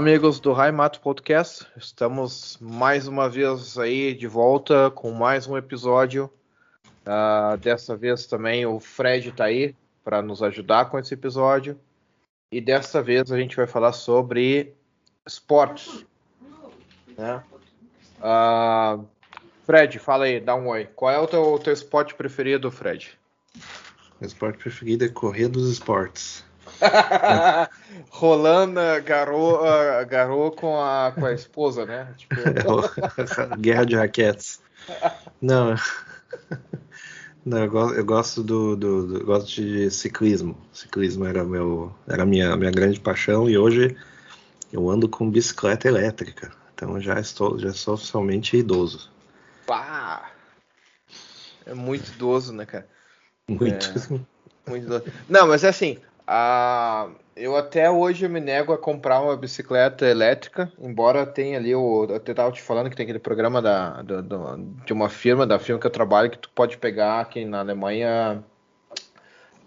Amigos do High Mato Podcast. Estamos mais uma vez aí de volta com mais um episódio. Uh, dessa vez também o Fred está aí para nos ajudar com esse episódio. E dessa vez a gente vai falar sobre esportes. Né? Uh, Fred, fala aí, dá um oi. Qual é o teu, teu esporte preferido, Fred? Meu esporte preferido é correr dos esportes. Rolando garou, garou com, a, com a esposa, né? Tipo... Guerra de raquetes. Não, não eu, gosto, eu gosto do, do, do, gosto de ciclismo. Ciclismo era meu era minha minha grande paixão e hoje eu ando com bicicleta elétrica. Então já estou já sou oficialmente idoso. Pá! É muito idoso, né, cara? Muito. É, muito idoso. Não, mas é assim, ah, eu até hoje me nego a comprar uma bicicleta elétrica, embora tenha ali o. Eu estava te falando que tem aquele programa da, do, do, de uma firma, da firma que eu trabalho, que tu pode pegar aqui na Alemanha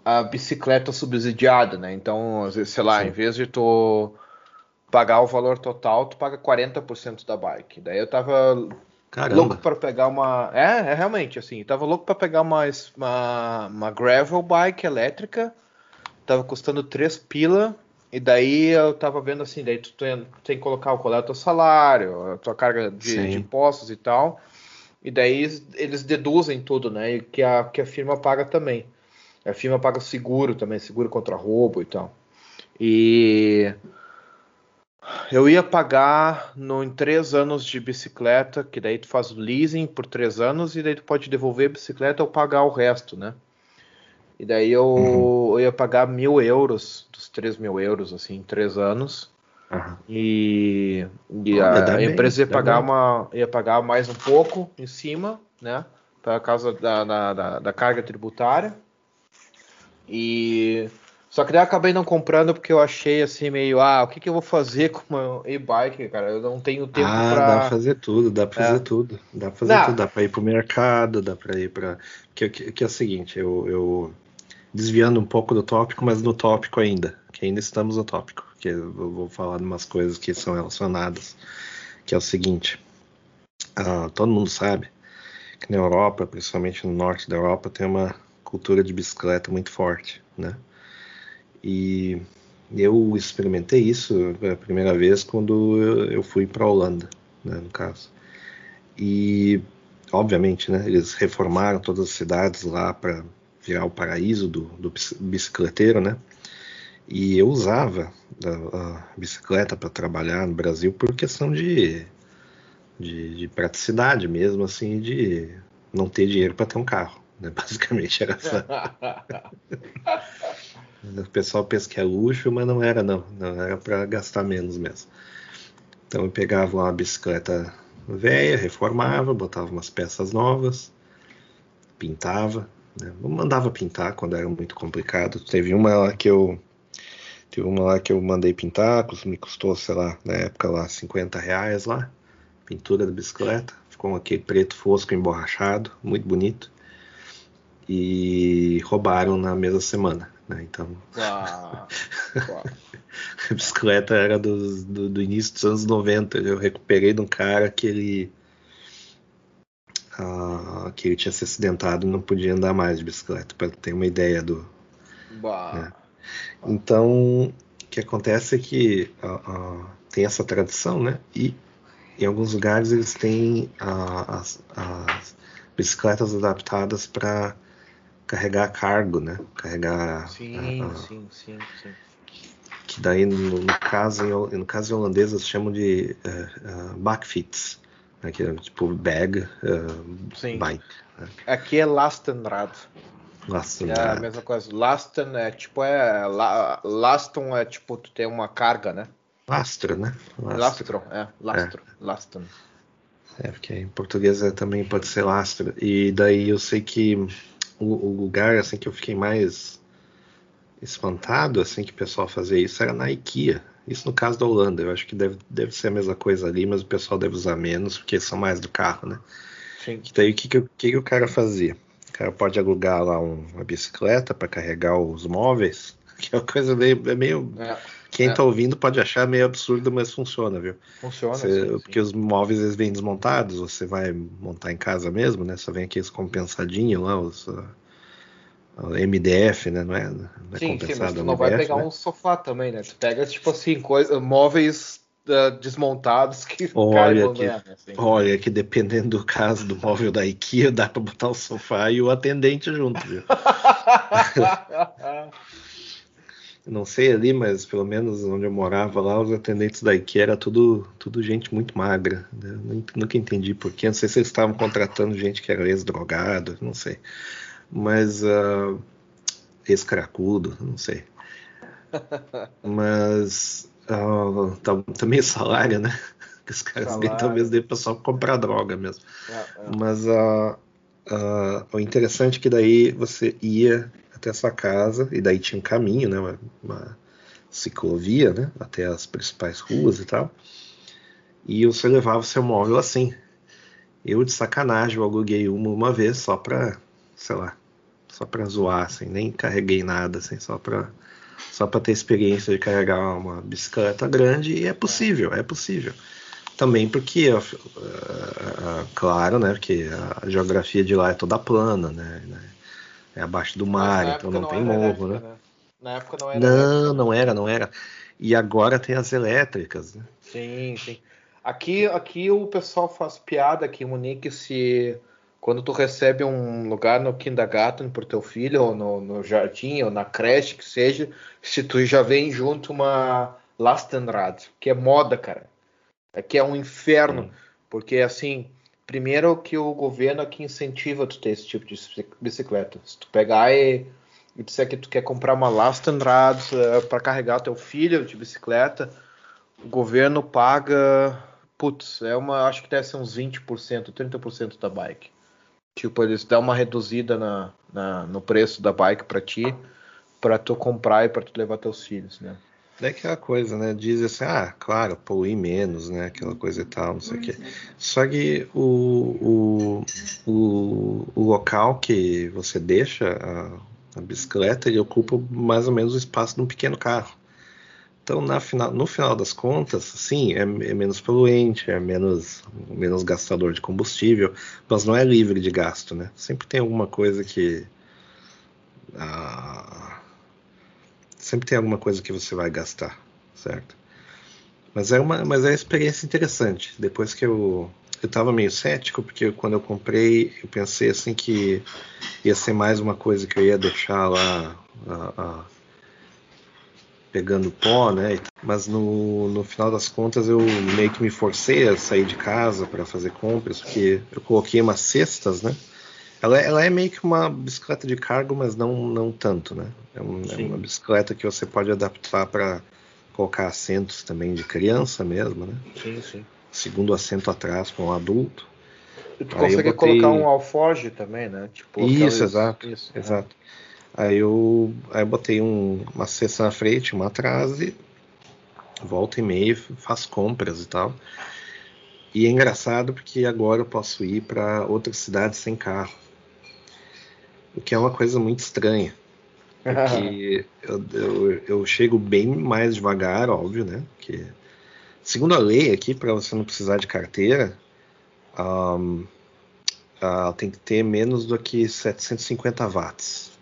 a bicicleta subsidiada, né? Então, sei lá, Sim. em vez de tu pagar o valor total, tu paga 40% da bike. Daí eu tava Caramba. louco para pegar uma. É, é realmente assim, tava louco para pegar uma, uma, uma gravel bike elétrica tava custando 3 pila, e daí eu tava vendo assim, daí tu tem, tem que colocar qual é o teu salário, a tua carga de, de, impostos e tal. E daí eles deduzem tudo, né? E que a, que a firma paga também. A firma paga seguro também, seguro contra roubo e tal. E eu ia pagar no, em três anos de bicicleta, que daí tu faz o leasing por três anos e daí tu pode devolver a bicicleta ou pagar o resto, né? E daí eu, uhum. eu ia pagar mil euros, dos três mil euros, assim, em três anos. Uhum. E, e a, a, empresa ia pagar, uma, ia pagar mais um pouco em cima, né? Por causa da, da, da, carga tributária. E só que daí eu acabei não comprando porque eu achei assim meio, ah, o que, que eu vou fazer com uma e-bike, cara? Eu não tenho tempo ah, pra... dá pra fazer tudo, dá pra é. fazer tudo. Dá pra fazer não. tudo, dá pra ir pro mercado, dá pra ir pra... Que, que, que é o seguinte, eu, eu desviando um pouco do tópico, mas no tópico ainda, que ainda estamos no tópico, que eu vou falar de umas coisas que são relacionadas, que é o seguinte, uh, todo mundo sabe que na Europa, principalmente no norte da Europa, tem uma cultura de bicicleta muito forte, né? E eu experimentei isso pela primeira vez quando eu fui para a Holanda, né, no caso. E obviamente, né, eles reformaram todas as cidades lá para virar o paraíso do, do bicicleteiro, né? E eu usava a, bicicleta para trabalhar no Brasil por questão de, de, de, praticidade mesmo, assim, de não ter dinheiro para ter um carro. Né? Basicamente era essa. o pessoal pensa que é luxo, mas não era, não. Não era para gastar menos mesmo. Então eu pegava uma bicicleta velha, reformava, botava umas peças novas, pintava, né? Eu mandava pintar quando era muito complicado. Teve uma lá que eu teve uma lá que eu mandei pintar, me custou, sei lá, na época lá 50 reais lá, pintura da bicicleta, ficou aquele preto fosco emborrachado, muito bonito. E roubaram na mesma semana, né? Então ah, a bicicleta era do, do, do início dos anos 90. Eu recuperei de um cara que ele uh, que ele tinha se acidentado e não podia andar mais de bicicleta, para ter uma ideia do. Né? Então, o que acontece é que uh, uh, tem essa tradição, né? E em alguns lugares eles têm as, as, bicicletas adaptadas para carregar cargo, né? Carregar. Sim, sim, sim, sim. Que daí, no, no caso, em, no caso holandês, eles chamam de uh, backfits né, que é tipo bag, uh, bike. Né? Aqui é Lastenrad. Lastenrad. É a mesma coisa. Lasten é tipo é Laston é tipo tu tem uma carga, né? Lastro, né? Lastro, lastro é, lastro, é. Laston. É, porque em português é, também pode ser lastro. E daí eu sei que o, o, lugar assim que eu fiquei mais espantado assim que o pessoal fazia isso era na IKEA. Isso no caso da Holanda, eu acho que deve, deve ser a mesma coisa ali, mas o pessoal deve usar menos, porque são mais do carro, né? Sim. Daí o que, que, que, que o cara fazia? O cara pode alugar lá um, uma bicicleta para carregar os móveis, que é uma coisa meio. É meio é. quem está ouvindo pode achar meio absurdo, mas funciona, viu? Funciona. Você, sim, porque sim. os móveis eles vêm desmontados, você vai montar em casa mesmo, né? Só vem aqueles compensadinhos lá, os. MDF, né? Não é, não é sim, compensado. Sim, mas tu não MDF, vai pegar né? um sofá também, né? Tu pega, tipo assim, coisa, móveis uh, desmontados que olha que, assim. olha que dependendo do caso do móvel da IKEA, dá para botar o sofá e o atendente junto, viu? Não sei ali, mas pelo menos onde eu morava lá, os atendentes da IKEA era tudo, tudo gente muito magra. Eu nunca entendi porquê. Não sei se eles estavam contratando gente que era ex-drogado, não sei. Mas uh, ex-cracudo, não sei. Mas uh, tá, também salário, né? Que os caras ganham talvez dê para só comprar droga mesmo. É, é. Mas uh, o interessante é que daí você ia até essa casa, e daí tinha um caminho, né? Uma, uma ciclovia, né? Até as principais ruas e tal. E você levava o seu móvel assim. Eu, de sacanagem, eu aluguei uma uma vez só pra, sei lá, só pra zoar, assim, nem carreguei nada, assim, só pra, só pra ter experiência de carregar uma bicicleta grande, e é possível, é possível. Também porque, uh, uh, claro, né, porque a geografia de lá é toda plana, né, né é abaixo do mar, então não, não tem morro, né? né? Na época não era. Não, não era, não era. E agora tem as elétricas, né? Sim, sim. Aqui, aqui o pessoal faz piada que em Munique se quando tu recebe um lugar no kindergarten para teu filho, ou no, no, jardim, ou na creche, que seja, se tu já vem junto uma Lastenrad, que é moda, cara. É que é um inferno, porque assim, primeiro que o governo aqui incentiva tu ter esse tipo de bicicleta. Se tu pegar e, e disser que tu quer comprar uma Lastenrad uh, para carregar teu filho de bicicleta, o governo paga, putz, é uma, acho que deve ser uns 20%, 30% da bike. Tipo, eles dão uma reduzida na, na no preço da bike para ti, para tu comprar e para tu levar teus filhos, né? É aquela coisa, né? Diz assim, ah, claro, poluir menos, né? Aquela coisa e tal, não sei o quê. Só que o, o, o, o, local que você deixa a, a bicicleta, ele ocupa mais ou menos o espaço de um pequeno carro. Então, na final, no final das contas, sim, é, é, menos poluente, é menos, menos gastador de combustível, mas não é livre de gasto, né? Sempre tem alguma coisa que. Ah, sempre tem alguma coisa que você vai gastar, certo? Mas é uma, mas é uma experiência interessante. Depois que eu eu estava meio cético porque quando eu comprei eu pensei assim que ia ser mais uma coisa que eu ia deixar lá a, a, pegando pó, né? Mas no, no final das contas eu meio que me forcei a sair de casa para fazer compras, porque eu coloquei umas cestas, né? Ela, ela, é meio que uma bicicleta de cargo, mas não, não tanto, né? É, um, é uma bicicleta que você pode adaptar para colocar assentos também de criança mesmo, né? Sim, sim. Segundo assento atrás para um adulto. E tu Aí consegue botei... colocar um alforge também, né? Tipo, isso, aquelas... exato. Isso, né? Aí eu, aí eu botei um, uma cesta na frente, uma atrás e volta e meia faço compras e tal. E é engraçado porque agora eu posso ir para outras cidades sem carro. O que é uma coisa muito estranha. Porque eu, eu, eu, chego bem mais devagar, óbvio, né? Porque, segundo a lei aqui, para você não precisar de carteira, um, uh, tem que ter menos do que 750 watts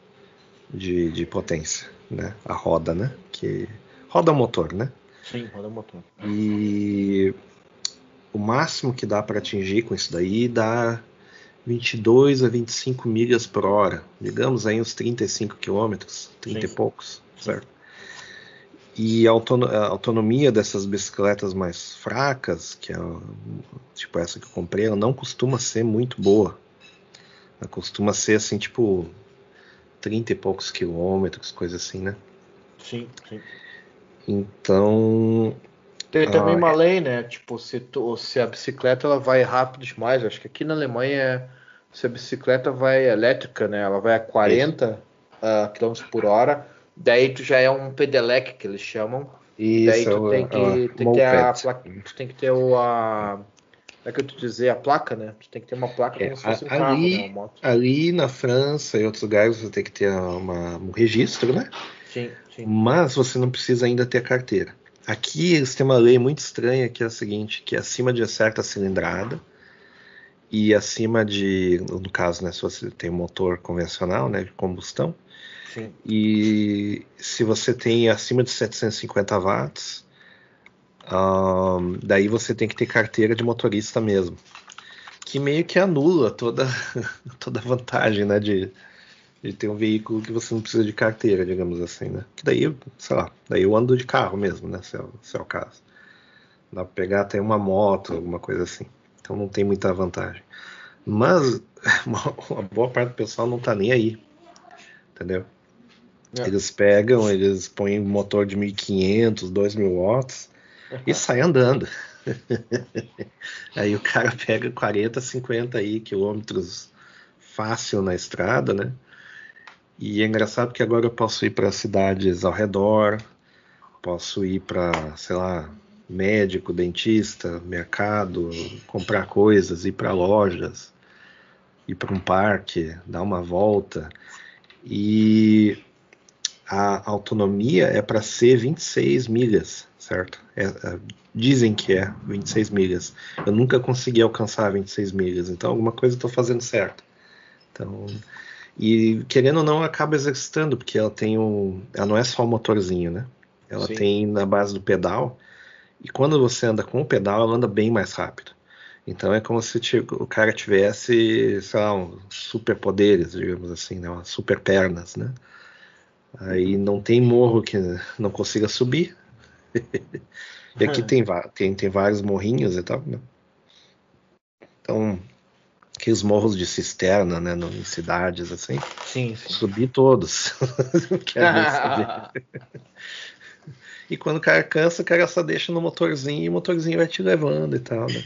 de, de potência, né? A roda, né? Que roda motor, né? Sim, roda motor. E o máximo que dá para atingir com isso daí dá 22 a 25 milhas por hora, digamos aí uns 35 quilômetros, 30 Sim. e poucos, certo? E a autonomia dessas bicicletas mais fracas, que é tipo essa que eu comprei, ela não costuma ser muito boa. Ela costuma ser assim, tipo 30 e poucos quilômetros, coisa assim, né? Sim, sim. Então. Tem também ah, uma lei, né? Tipo, se, tu, se a bicicleta ela vai rápido demais, acho que aqui na Alemanha, se a bicicleta vai elétrica, né? Ela vai a 40 uh, km por hora, daí tu já é um pedeleque que eles chamam. Isso, daí tu tem que, tem que ter a placa, tu tem que ter o, a, é que eu te dizer, a placa, né? Tu tem que ter uma placa como é, se fosse um ali, carro, né? moto. Ali na França e outros lugares você tem que ter uma, um registro, né? Sim, sim. Mas você não precisa ainda ter carteira. Aqui eles têm uma lei muito estranha que é a seguinte, que é acima de certa cilindrada e acima de, no caso, né, se você tem um motor convencional, né, de combustão, Sim. e se você tem acima de 750 watts, um, daí você tem que ter carteira de motorista mesmo, que meio que anula toda toda a vantagem, né, de, de ter um veículo que você não precisa de carteira, digamos assim, né? Que daí, sei lá, daí eu ando de carro mesmo, né? Se é, se é o caso. Dá pra pegar até uma moto, alguma coisa assim. Então não tem muita vantagem. Mas uma, boa parte do pessoal não tá nem aí. Entendeu? É. Eles pegam, eles põem um motor de 1500, 2000 watts. e sai andando. aí o cara pega 40, 50 aí, quilômetros fácil na estrada, né? E é engraçado que agora eu posso ir para cidades ao redor, posso ir para, sei lá, médico, dentista, mercado, comprar coisas, ir para lojas, ir para um parque, dar uma volta. E a autonomia é para ser 26 milhas, certo? É, é, dizem que é 26 milhas. Eu nunca consegui alcançar 26 milhas, então alguma coisa estou fazendo certo. Então, e querendo ou não, acaba exercitando, porque ela tem um. Ela não é só o motorzinho, né? Ela Sim. tem na base do pedal. E quando você anda com o pedal, ela anda bem mais rápido. Então é como se o cara tivesse, sei lá, um superpoderes, digamos assim, né? Super pernas, né? Aí não tem morro que não consiga subir. e aqui tem, tem, tem vários morrinhos e tal, né? Então, aqueles morros de cisterna, né, no, em cidades assim. Sim, sim. Subi todos. e quando o cara cansa, o cara só deixa no motorzinho e o motorzinho vai te levando e tal, né?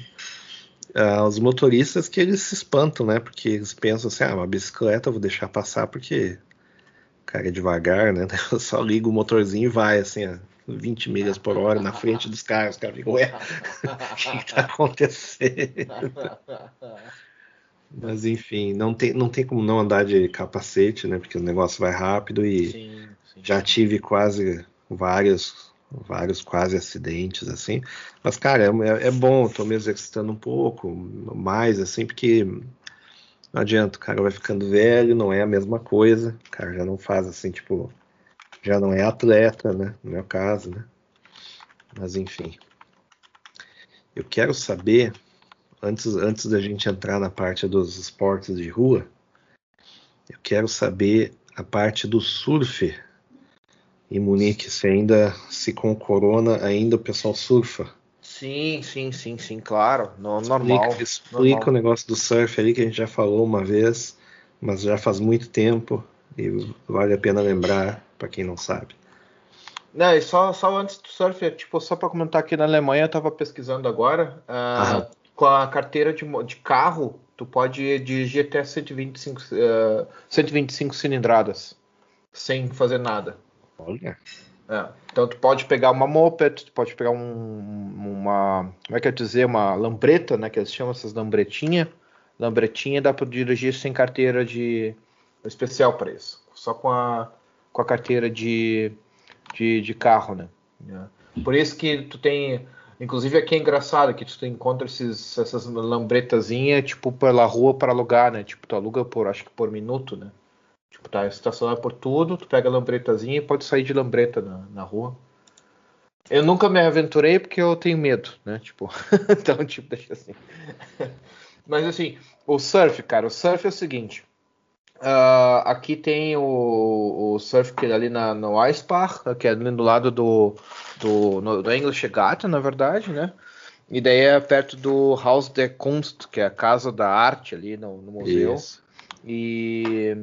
Ah, os motoristas que eles se espantam, né? Porque eles pensam assim, ah, uma bicicleta eu vou deixar passar porque o cara é devagar, né? Eu só ligo o motorzinho e vai assim, a 20 milhas por hora na frente dos caras. Os caras ficam, ué, o que, que tá acontecendo? Mas enfim, não tem, não tem como não andar de capacete, né? Porque o negócio vai rápido e sim, sim. já tive quase vários, vários quase acidentes, assim. Mas, cara, é, é bom, tô me exercitando um pouco mais, assim, porque não adianta, o cara vai ficando velho, não é a mesma coisa, o cara já não faz assim, tipo, já não é atleta, né? No meu caso, né? Mas enfim. Eu quero saber antes, antes da gente entrar na parte dos esportes de rua, eu quero saber a parte do surf em Munique, se ainda, se com corona, ainda o pessoal surfa. Sim, sim, sim, sim, claro, no, normal. Explica, explica normal. o negócio do surf ali que a gente já falou uma vez, mas já faz muito tempo e vale a pena lembrar para quem não sabe. Não, e só, só antes do surf, tipo, só para comentar aqui na Alemanha, eu estava pesquisando agora, uh, com a carteira de, de carro, tu pode dirigir até 125, uh, 125 cilindradas sem fazer nada. Olha. É. Então tu pode pegar uma moped, tu pode pegar um, uma, como é que eu dizer, uma lambreta, né, que eles chamam essas lambretinha. Lambretinha dá para dirigir sem carteira de especial para isso, só com a com a carteira de, de, de carro, né? É. Por isso que tu tem Inclusive aqui é engraçado que tu encontra esses, essas lambretazinhas, tipo, pela rua para alugar, né? Tipo, tu aluga por, acho que por minuto, né? Tipo, tá estacionado por tudo, tu pega a lambretazinha e pode sair de lambreta na, na rua. Eu nunca me aventurei porque eu tenho medo, né? Tipo, então, tipo, deixa assim. Mas assim, o surf, cara, o surf é o seguinte. Uh, aqui tem o, o surf que é ali na, no Ice Park, que é ali do lado do, do, no, do English Gata, na verdade, né? E daí é perto do Haus der Kunst, que é a casa da arte ali no, no museu. Isso. E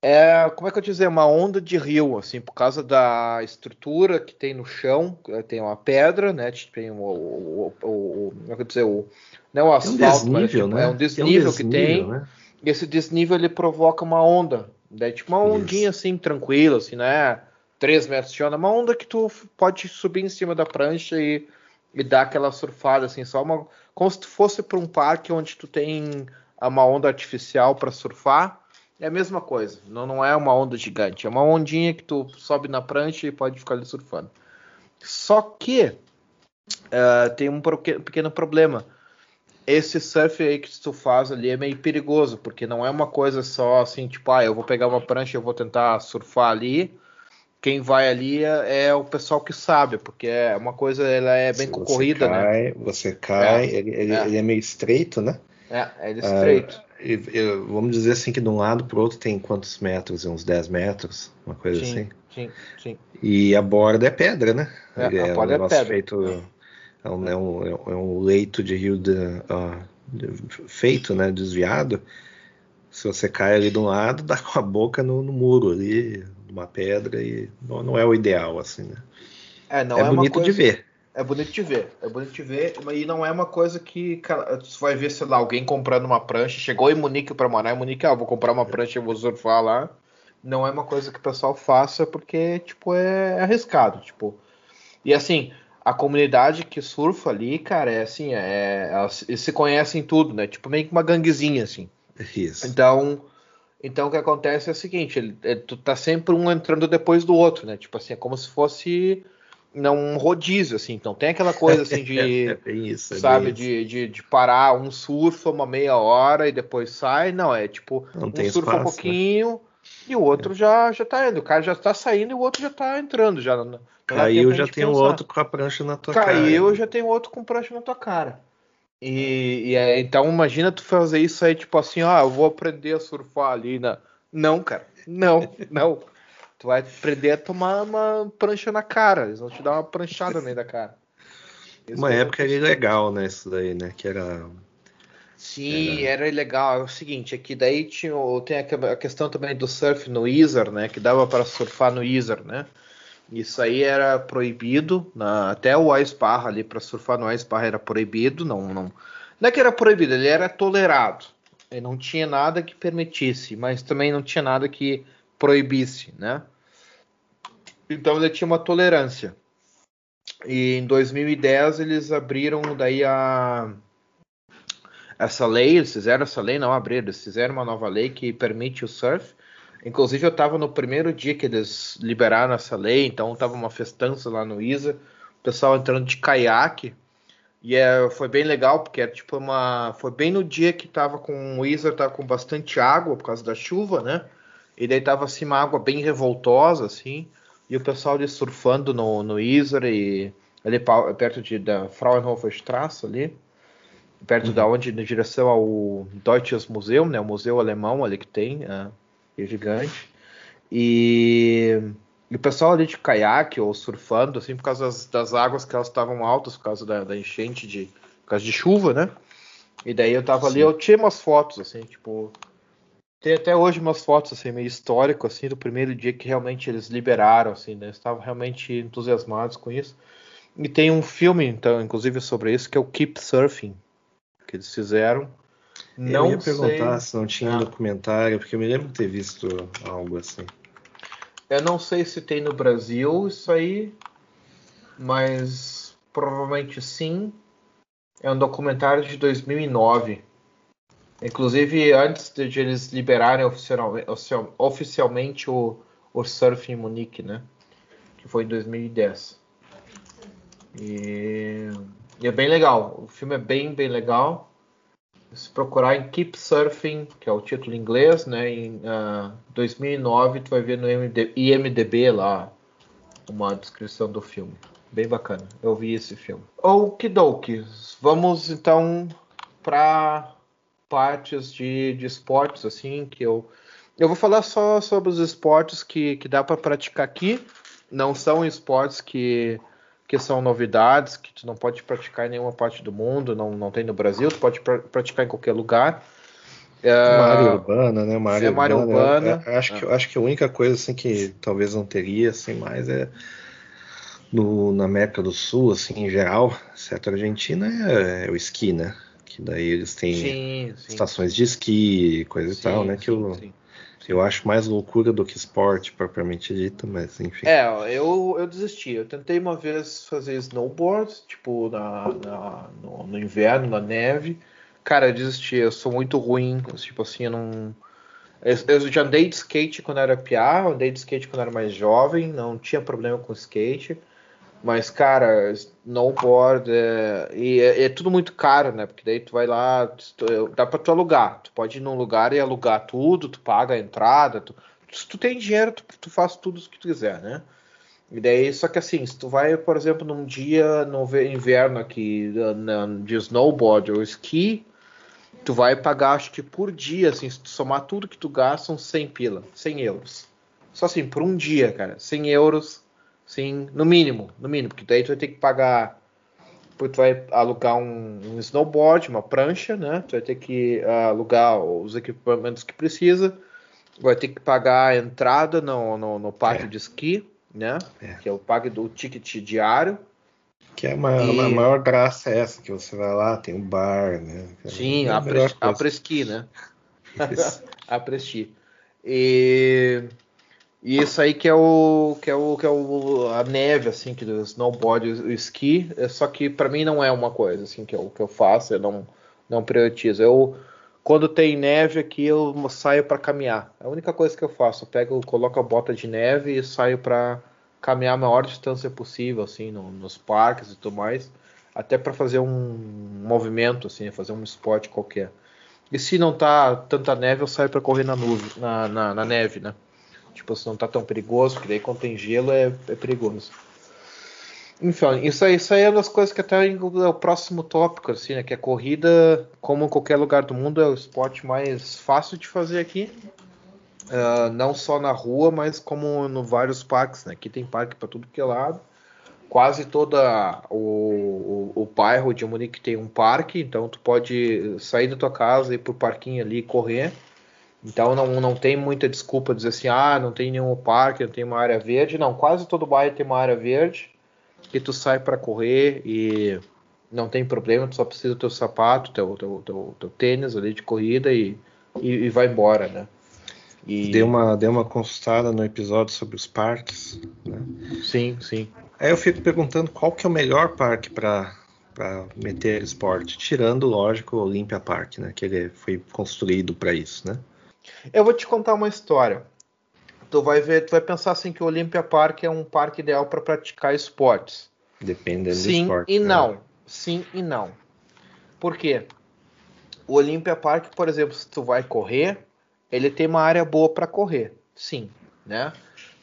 é, como é que eu dizer, uma onda de rio, assim, por causa da estrutura que tem no chão, tem uma pedra, né? Tem o, o, o, o como é que eu dizer, o, não é o asfalto, é um desnível, mas tipo, né? é um desnível, um desnível que tem. Né? E esse desnível ele provoca uma onda. Daí, tipo, uma ondinha Isso. assim, tranquila, assim, né? 3 metros de onda, uma onda que tu pode subir em cima da prancha e, e dar aquela surfada, assim, só uma. Como se tu fosse para um parque onde tu tem uma onda artificial para surfar, É a mesma coisa. Não, não é uma onda gigante. É uma ondinha que tu sobe na prancha e pode ficar ali surfando. Só que uh, tem um pequeno problema. Esse surf aí que tu faz ali é meio perigoso, porque não é uma coisa só assim, tipo, ah, eu vou pegar uma prancha e eu vou tentar surfar ali. Quem vai ali é, é o pessoal que sabe, porque é uma coisa, ela é bem Se concorrida, você né? cai, né? Você cai, é, ele, ele, é. ele, é. meio estreito, né? É, ele é estreito. E, e, vamos dizer assim que de um lado para o outro tem quantos metros? Uns 10 metros, uma coisa sim, assim. Sim, sim. E a borda é pedra, né? É, a é borda é pedra. Feito, é, um, é, um, é um leito de rio de, uh, de, feito, né? Desviado. Se você cai ali de um lado, dá com a boca no, no muro ali, uma pedra, e não, não, é o ideal, assim, né? É, não é, é bonito coisa... de ver. É bonito de ver, é bonito de ver, e não é uma coisa que cara, você vai ver, sei lá, alguém comprando uma prancha, chegou em Munique para morar em Munique, ah, vou comprar uma prancha e vou surfar lá. Não é uma coisa que o pessoal faça porque, tipo, é arriscado, tipo. E assim, a comunidade que surfa ali, cara, é assim, é, elas, eles se conhecem tudo, né? Tipo, meio que uma ganguezinha, assim. Isso. Então, então o que acontece é o seguinte, ele, ele, tu tá sempre um entrando depois do outro, né? Tipo assim, é como se fosse não um rodízio, assim. Então tem aquela coisa assim de. é, é isso, sabe, de, de, de, parar, um surfa uma meia hora e depois sai. Não, é tipo, não um surfa espaço, um né? pouquinho. Né? E o outro é. já, já tá indo. O cara já tá saindo e o outro já tá entrando. Já, Caiu, já tem o outro com a prancha na tua Caiu, cara. Caiu, já tem o outro com prancha na tua cara. E, e é, então imagina tu fazer isso aí, tipo assim, ah, eu vou aprender a surfar ali na. Não, cara. Não, não. Tu vai aprender a tomar uma prancha na cara. Eles vão te dar uma pranchada no meio da cara. uma época era ilegal, né? Isso daí, né? Que era. Sim, era, ilegal. É o seguinte, aqui é daí tinha, tem a questão também do surf no Ether, né? Que dava para surfar no Ether, né? Isso aí era proibido, na, até o Bar ali para surfar no Bar era proibido, não, não, não é que era proibido, ele era tolerado. E não tinha nada que permitisse, mas também não tinha nada que proibisse, né? Então ele tinha uma tolerância. E em 2010 eles abriram daí a essa lei, eles fizeram essa lei, não abriram, eles fizeram uma nova lei que permite o surf. Inclusive eu estava no primeiro dia que eles liberaram essa lei, então tava uma festança lá no ISA, o pessoal entrando de caiaque. E é, foi bem legal, porque era tipo uma. Foi bem no dia que tava com o ISA, tava com bastante água por causa da chuva, né? E daí tava assim uma água bem revoltosa, assim. E o pessoal ali surfando no, no Isar e ali perto de, da Fraunhofer Straße ali. Perto uhum. da onde, na direção ao Deutsches Museum, né? O museu alemão ali que tem, é, é gigante. E, e, o pessoal ali de caiaque ou surfando, assim, por causa das, das águas que elas estavam altas, por causa da, da, enchente de. por causa de chuva, né? E daí eu tava Sim. ali, eu tinha umas fotos, assim, tipo, tem até hoje umas fotos assim meio histórico assim do primeiro dia que realmente eles liberaram assim, né? Estavam realmente entusiasmados com isso. E tem um filme então, inclusive sobre isso que é o Keep Surfing que eles fizeram. Não eu ia perguntar sei... se não tinha ah. documentário, porque eu me lembro de ter visto algo assim. Eu não sei se tem no Brasil isso aí, mas provavelmente sim. É um documentário de 2009 Inclusive, antes de eles liberarem oficialmente, oficialmente o, o Surf em Munique, né? Que foi em 2010. E, e, é bem legal. O filme é bem, bem legal. Se procurar em Keep Surfing, que é o título em inglês, né? Em uh, ah, 2009, tu vai ver no IMDB lá uma descrição do filme. Bem bacana. Eu vi esse filme. Okidoki. Vamos então para partes de, de esportes, assim, que eu. Eu vou falar só sobre os esportes que, que dá para praticar aqui. Não são esportes que, que são novidades, que tu não pode praticar em nenhuma parte do mundo, não, não tem no Brasil, tu pode pr praticar em qualquer lugar. É, uma área urbana, né? Uma área, é uma área urbana. urbana. acho, que, acho que a única coisa assim que talvez não teria, assim, mais é no, na América do Sul, assim, em geral, certo? A Argentina é, é o esqui, né? que daí eles têm sim, sim. estações de esqui, coisa sim, e tal, né? que eu, eu acho mais loucura do que esporte propriamente dito, mas enfim. É, eu, eu desisti. Eu tentei uma vez fazer snowboard, tipo, na, na no, no, inverno, na neve. Cara, eu desisti. Eu sou muito ruim, tipo assim, eu não. Eu, eu já andei de skate quando era piá, andei de skate quando era mais jovem, não tinha problema com skate. Mas, cara, snowboard é, e é, é, tudo muito caro, né? Porque daí tu vai lá, tu, dá pra tu alugar. Tu pode ir num lugar e alugar tudo, tu paga a entrada. Tu, se tu tem dinheiro, tu, tu faz tudo o que tu quiser, né? E daí, só que assim, se tu vai, por exemplo, num dia no inverno aqui de snowboard ou esqui, tu vai pagar, acho que por dia, assim, se tu somar tudo que tu gasta, são 100 pila, 100 euros. Só assim, por um dia, cara, 100 euros, sim, no mínimo, no mínimo, porque daí tu vai ter que pagar, tu vai alugar um, um snowboard, uma prancha, né, tu vai ter que uh, alugar os equipamentos que precisa, vai ter que pagar a entrada no, no, no pátio é. de esqui, né? É. Que é o pague do ticket diário. Que é uma, e... a maior graça é essa, que você vai lá, tem um bar, né? Sim, é a, pres, a presqui, né? a presqui. E, e isso aí que é o que é o que é o, a neve assim que do snowboard o esqui, é só que para mim não é uma coisa assim que eu que eu faço, eu não não priorizo. Eu quando tem neve aqui, eu saio para caminhar. É a única coisa que eu faço. Eu pego, coloco a bota de neve e saio para caminhar a maior distância possível, assim, no, nos parques e tudo mais. Até para fazer um movimento, assim, fazer um esporte qualquer. E se não tá tanta neve, eu saio para correr na, nuvem, na, na, na, neve, né? Tipo, se não tá tão perigoso, porque daí quando tem gelo é, é perigoso. Enfim, isso aí, isso aí é uma das coisas que até é o próximo tópico, assim, né? Que a corrida, como em qualquer lugar do mundo, é o esporte mais fácil de fazer aqui. Uh, não só na rua, mas como no vários parques, né? Aqui tem parque para tudo que é lado. Quase toda o, o, o bairro de Munique tem um parque, então tu pode sair da tua casa e ir pro parquinho ali correr. Então não, não tem muita desculpa dizer assim, ah, não tem nenhum parque, não tem uma área verde. Não, quase todo bairro tem uma área verde que tu sai para correr e não tem problema, tu só precisa do teu sapato, teu, teu, teu, teu tênis ali de corrida e, e, e vai embora, né? E... Deu, uma, deu uma consultada no episódio sobre os parques, né? Sim, sim. Aí eu fico perguntando qual que é o melhor parque para para meter esporte, tirando, lógico, o Olympia Park, né? Que ele foi construído para isso, né? Eu vou te contar uma história tu vai ver, tu vai pensar assim que o Olympia Park é um parque ideal para praticar esportes. Dependendo Sim do esporte. e né? não. Sim e não. Por quê? O Olympia Park, por exemplo, se tu vai correr, ele tem uma área boa para correr. Sim, né?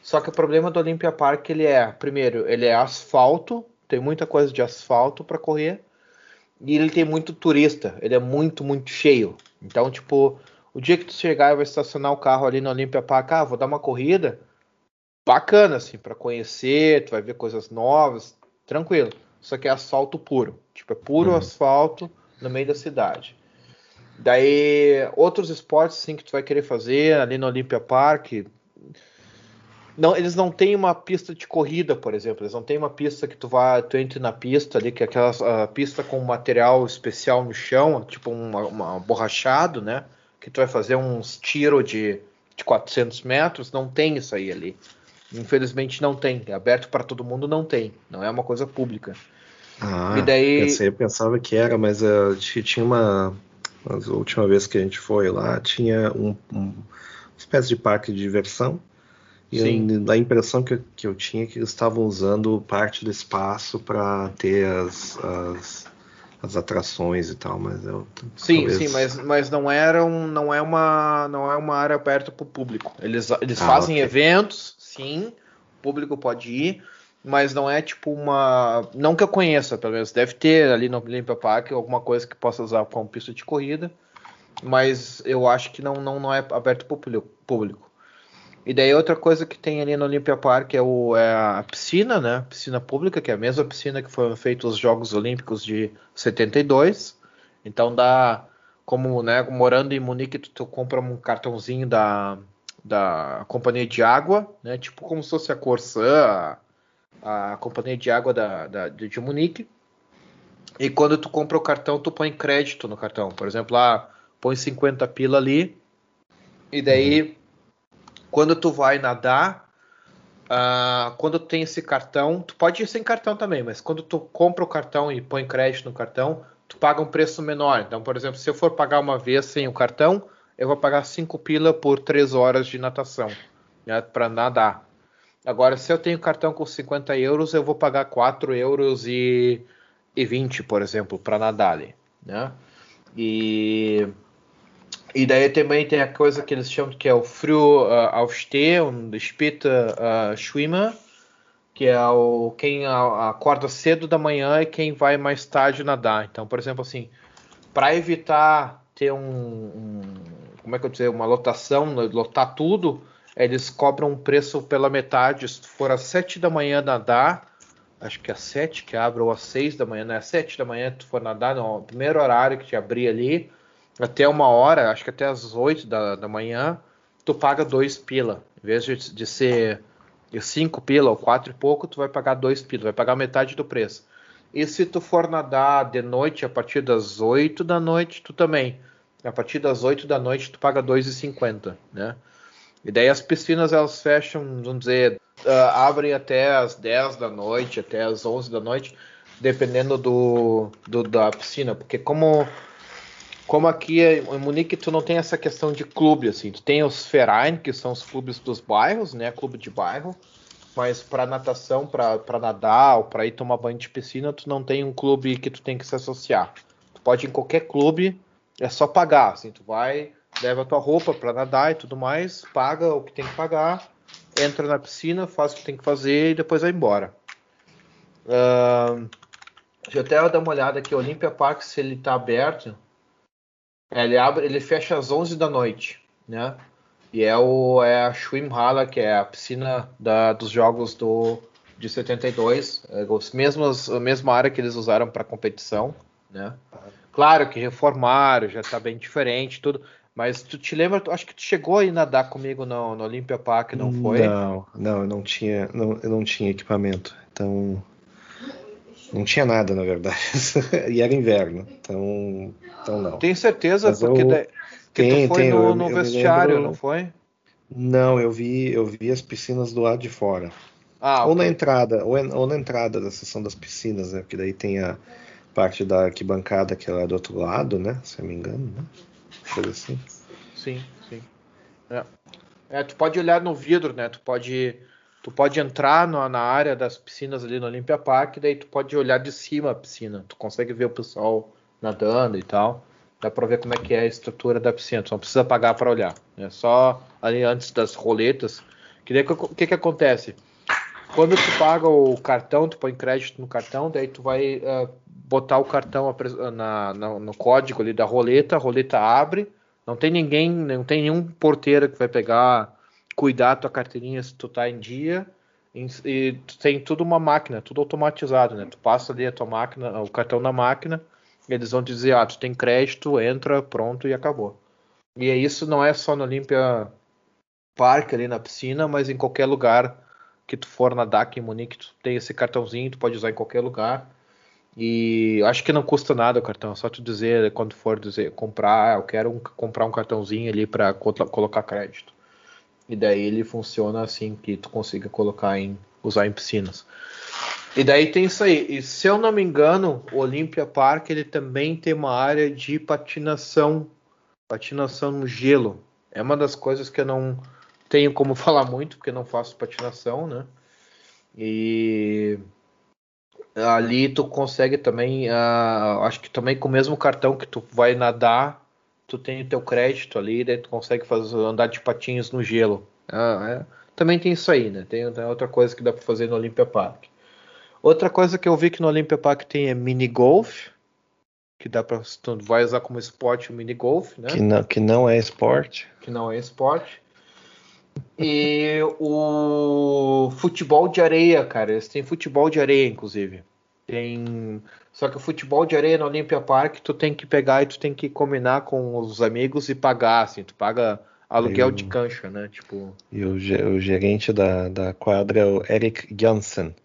Só que o problema do Olympia Park ele é, primeiro, ele é asfalto, tem muita coisa de asfalto para correr, e ele tem muito turista, ele é muito, muito cheio. Então, tipo, o dia que tu chegar e vai estacionar o carro ali no Olympia Park, ah, vou dar uma corrida, bacana, assim, para conhecer, tu vai ver coisas novas, tranquilo. Só que é asfalto puro. Tipo, é puro uhum. asfalto no meio da cidade. Daí, outros esportes, assim, que tu vai querer fazer ali no Olympia Park, não, eles não têm uma pista de corrida, por exemplo. Eles não têm uma pista que tu vá, tu entre na pista ali, que é aquela pista com material especial no chão, tipo uma borrachado, né? Que tu vai fazer uns tiro de, de 400 metros, não tem isso aí ali. Infelizmente não tem. É aberto para todo mundo, não tem. Não é uma coisa pública. Ah, e daí... pensei, eu pensava que era, mas uh, tinha uma. A última vez que a gente foi lá, tinha um, um uma espécie de parque de diversão. E Sim. a impressão que eu, que eu tinha é que eles estavam usando parte do espaço para ter as, as as atrações e tal, mas eu sim, talvez... sim, mas, mas não era um, não é uma não é uma área aberta para o público. Eles, eles ah, fazem okay. eventos, sim, o público pode ir, mas não é tipo uma, não que eu conheça, pelo menos deve ter ali no Olympia Park alguma coisa que possa usar como pista de corrida, mas eu acho que não não, não é aberto para o público. E daí outra coisa que tem ali no Olympia Park é, o, é a piscina, né? Piscina pública, que é a mesma piscina que foram feitos os Jogos Olímpicos de 72. Então dá, como né, morando em Munique, tu, tu compra um cartãozinho da, da companhia de água, né? Tipo como se fosse a Corsã, a, a companhia de água da, da, de Munique. E quando tu compra o cartão, tu põe crédito no cartão. Por exemplo, lá ah, põe 50 pila ali. E daí uhum quando tu vai nadar, uh, quando tu tem esse cartão, tu pode ir sem cartão também, mas quando tu compra o cartão e põe crédito no cartão, tu paga um preço menor. Então, por exemplo, se eu for pagar uma vez sem o cartão, eu vou pagar 5 pila por 3 horas de natação né, para nadar. Agora, se eu tenho cartão com 50 euros, eu vou pagar 4 euros e, e 20, por exemplo, para nadar ali. Né? E, e daí também tem a coisa que eles chamam que é o frio uh, aufstehen und später uh, schwimmen, que é o quem acorda cedo da manhã e quem vai mais tarde nadar. Então, por exemplo, assim, para evitar ter um, um, como é que eu dizer, uma lotação, lotar tudo, eles cobram um preço pela metade. Se for às 7 da manhã nadar, acho que é às 7 que abre, ou às 6 da manhã, né? Às 7 da manhã tu for nadar, no primeiro horário que te abrir ali, até uma hora, acho que até às 8 da, da manhã, tu paga 2 pila. Em vez de, de ser 5 pila ou 4 e pouco, tu vai pagar 2 pila, vai pagar metade do preço. E se tu for nadar de noite, a partir das 8 da noite, tu também. A partir das 8 da noite, tu paga 2,50, né? E daí as piscinas, elas fecham, vamos dizer, uh, abrem até as 10 da noite, até as 11 da noite, dependendo do, do da piscina. Porque como como aqui em Munique tu não tem essa questão de clube assim, tu tem os Verein, que são os clubes dos bairros, né, clube de bairro, mas para natação, para nadar ou para ir tomar banho de piscina, tu não tem um clube que tu tem que se associar. Tu pode ir em qualquer clube, é só pagar, assim, tu vai, leva tua roupa para nadar e tudo mais, paga o que tem que pagar, entra na piscina, faz o que tem que fazer e depois vai embora. Uh, deixa eu até dar uma olhada aqui, Olympia Park, se ele está aberto, ele abre, ele fecha às 11 da noite, né? E é, o, é a Schwimmhalle, que é a piscina da, dos jogos do, de 72, é os a mesma área que eles usaram para competição, né? Claro que reformaram, já está bem diferente, tudo. Mas tu te lembra, acho que tu chegou aí nadar comigo no, no Olympia Park, não foi? Não, não, eu não tinha, não, eu não tinha equipamento, então não tinha nada na verdade e era inverno, então, então não. Tem certeza Mas porque eu... que tem, tu foi tem, no, no vestiário, lembro... não foi? Não, eu vi, eu vi as piscinas do lado de fora. Ah, ou okay. na entrada, ou, ou, na entrada da seção das piscinas, né? Porque daí tem a parte da arquibancada que é lá do outro lado, né? Se eu me engano, né? Coisa assim. Sim, sim. É. é. tu pode olhar no vidro, né? Tu pode, tu pode entrar no, na área das piscinas ali no Olympia Park, daí tu pode olhar de cima a piscina. Tu consegue ver o pessoal nadando e tal. Dá para ver como é que é a estrutura da piscina. Tu não precisa pagar para olhar. É só ali antes das roletas. Que o que, que acontece? Quando tu paga o cartão, tu põe crédito no cartão, daí tu vai uh, botar o cartão na, na, no código ali da roleta, a roleta abre, não tem ninguém, não tem nenhum porteiro que vai pegar, cuidar da tua carteirinha se tu tá em dia, e, tu tem tudo uma máquina, tudo automatizado, né? Tu passa ali a tua máquina, o cartão na máquina, eles vão dizer, ah, tu tem crédito, entra, pronto e acabou. E é isso não é só no Olympia Park ali na piscina, mas em qualquer lugar que tu for nadar aqui em Munique, tu tem esse cartãozinho, tu pode usar em qualquer lugar. E acho que não custa nada o cartão, só tu dizer quando for dizer comprar, ah, eu quero um, comprar um cartãozinho ali para colocar crédito. E daí ele funciona assim que tu consiga colocar em usar em piscinas. E daí tem isso aí. E se eu não me engano, o Olympia Park ele também tem uma área de patinação, patinação no gelo. É uma das coisas que eu não tenho como falar muito, porque não faço patinação, né? E ali tu consegue também, uh, acho que também com o mesmo cartão que tu vai nadar, tu tem o teu crédito ali, daí tu consegue fazer, andar de patins no gelo. Uh, é. Também tem isso aí, né? Tem, tem outra coisa que dá para fazer no Olympia Park. Outra coisa que eu vi que no Olympia Park tem é mini golf, que dá para tu vai usar como esporte o mini golf, né? Que não, que não é esporte. Que não é esporte. E o futebol de areia, cara. Eles têm futebol de areia, inclusive. Tem. Só que o futebol de areia no Olympia Park, tu tem que pegar e tu tem que combinar com os amigos e pagar, assim. Tu paga aluguel de cancha, né? Tipo. E o, o gerente da, da quadra é o Eric Janssen.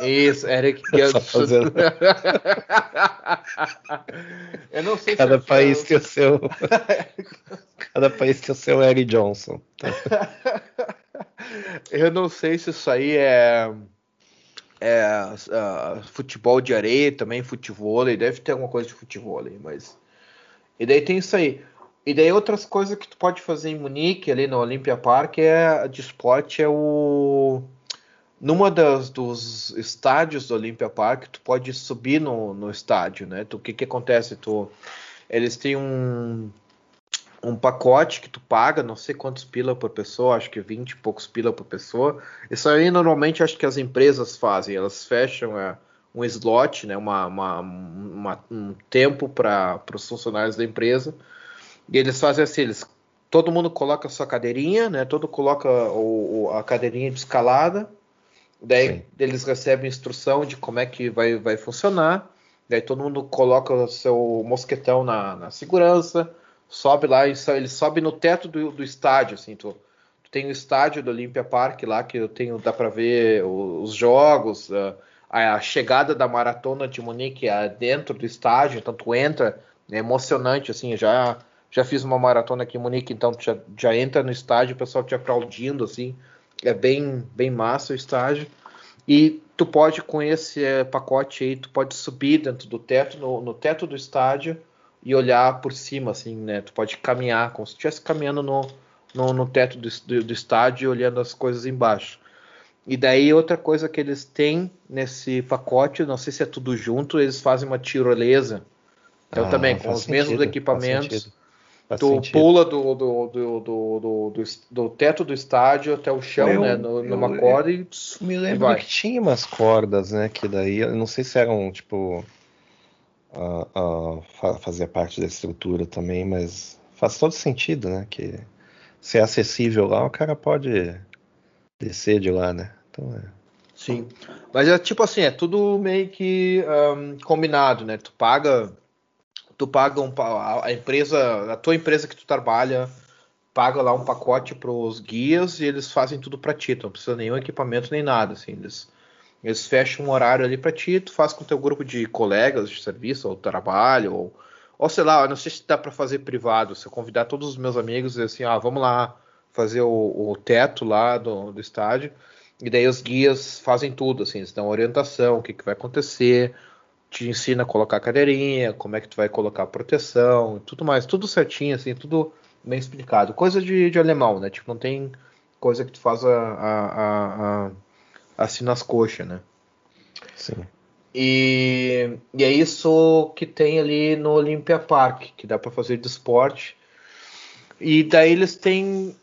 Isso, Eric Janssen. Eu não sei Cada se país tem o seu. Cada país tem o seu Eric Johnson. Eu não sei se isso aí é. É uh, futebol de areia também, futebol, deve ter alguma coisa de futebol, mas. E daí tem isso aí. E daí outras coisas que tu pode fazer em Munique, ali no Olympia Park, é de esporte é o numa das dos estádios do Olympia Park, tu pode subir no, no estádio, né? O que que acontece? Tu eles têm um um pacote que tu paga, não sei quantos pila por pessoa, acho que 20 e poucos pila por pessoa. Isso aí normalmente acho que as empresas fazem, elas fecham é, um slot, né, uma, uma, uma um tempo para os funcionários da empresa e eles fazem assim, eles, todo mundo coloca a sua cadeirinha, né? Todo coloca o, o, a cadeirinha de escalada. Daí Sim. eles recebem instrução de como é que vai, vai funcionar. Daí todo mundo coloca o seu mosquetão na, na segurança, sobe lá ele sobe no teto do, do estádio, assim, tu, tu tem o estádio do Olympia Park lá que eu tenho, dá para ver os jogos, a, a, chegada da maratona de Munique é dentro do estádio, então tu entra, é emocionante, assim, já já fiz uma maratona aqui em Munique, então já, já entra no estádio, o pessoal te aplaudindo, assim. É bem, bem massa o estádio. E tu pode, com esse é, pacote aí, tu pode subir dentro do teto, no, no, teto do estádio e olhar por cima, assim, né? Tu pode caminhar, como se estivesse caminhando no, no, no teto do, do, do estádio e olhando as coisas embaixo. E daí outra coisa que eles têm nesse pacote, não sei se é tudo junto, eles fazem uma tirolesa. Então ah, também, com os sentido, mesmos equipamentos Faz tu sentido. pula do, do, do, do, do, do, teto do estádio até o chão, eu, né? No, numa eu, corda e. Me lembro que tinha umas cordas, né? Que daí, eu não sei se eram, tipo. Fazia parte da estrutura também, mas faz todo sentido, né? Que se é acessível lá, o cara pode descer de lá, né? Então é. Sim. Mas é tipo assim, é tudo meio que um, combinado, né? Tu paga tu paga um, a empresa, a tua empresa que tu trabalha paga lá um pacote para os guias e eles fazem tudo para ti, tu não precisa nenhum equipamento nem nada, assim, eles, eles fecham um horário ali para ti, tu faz com teu grupo de colegas de serviço ou trabalho ou, ou sei lá, não sei se dá para fazer privado, se eu convidar todos os meus amigos e assim, ah, vamos lá fazer o, o teto lá do, do estádio e daí os guias fazem tudo, assim, eles dão orientação, o que, que vai acontecer, te ensina a colocar a cadeirinha, como é que tu vai colocar a proteção, tudo mais, tudo certinho, assim, tudo bem explicado. Coisa de, de alemão, né? Tipo, não tem coisa que tu faz a, a, a, assim nas coxas, né? Sim. E, e é isso que tem ali no Olympia Park, que dá para fazer de esporte. E daí eles têm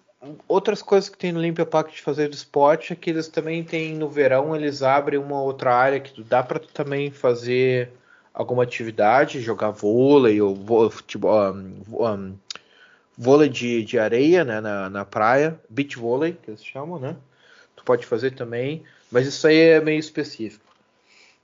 outras coisas que tem no Olympia Park de fazer de esporte é que eles também têm no verão eles abrem uma outra área que dá para também fazer alguma atividade, jogar vôlei ou futebol, um, um, vôlei de, de areia, né, na, na praia, beach vôlei que eles chamam, né? Tu pode fazer também, mas isso aí é meio específico.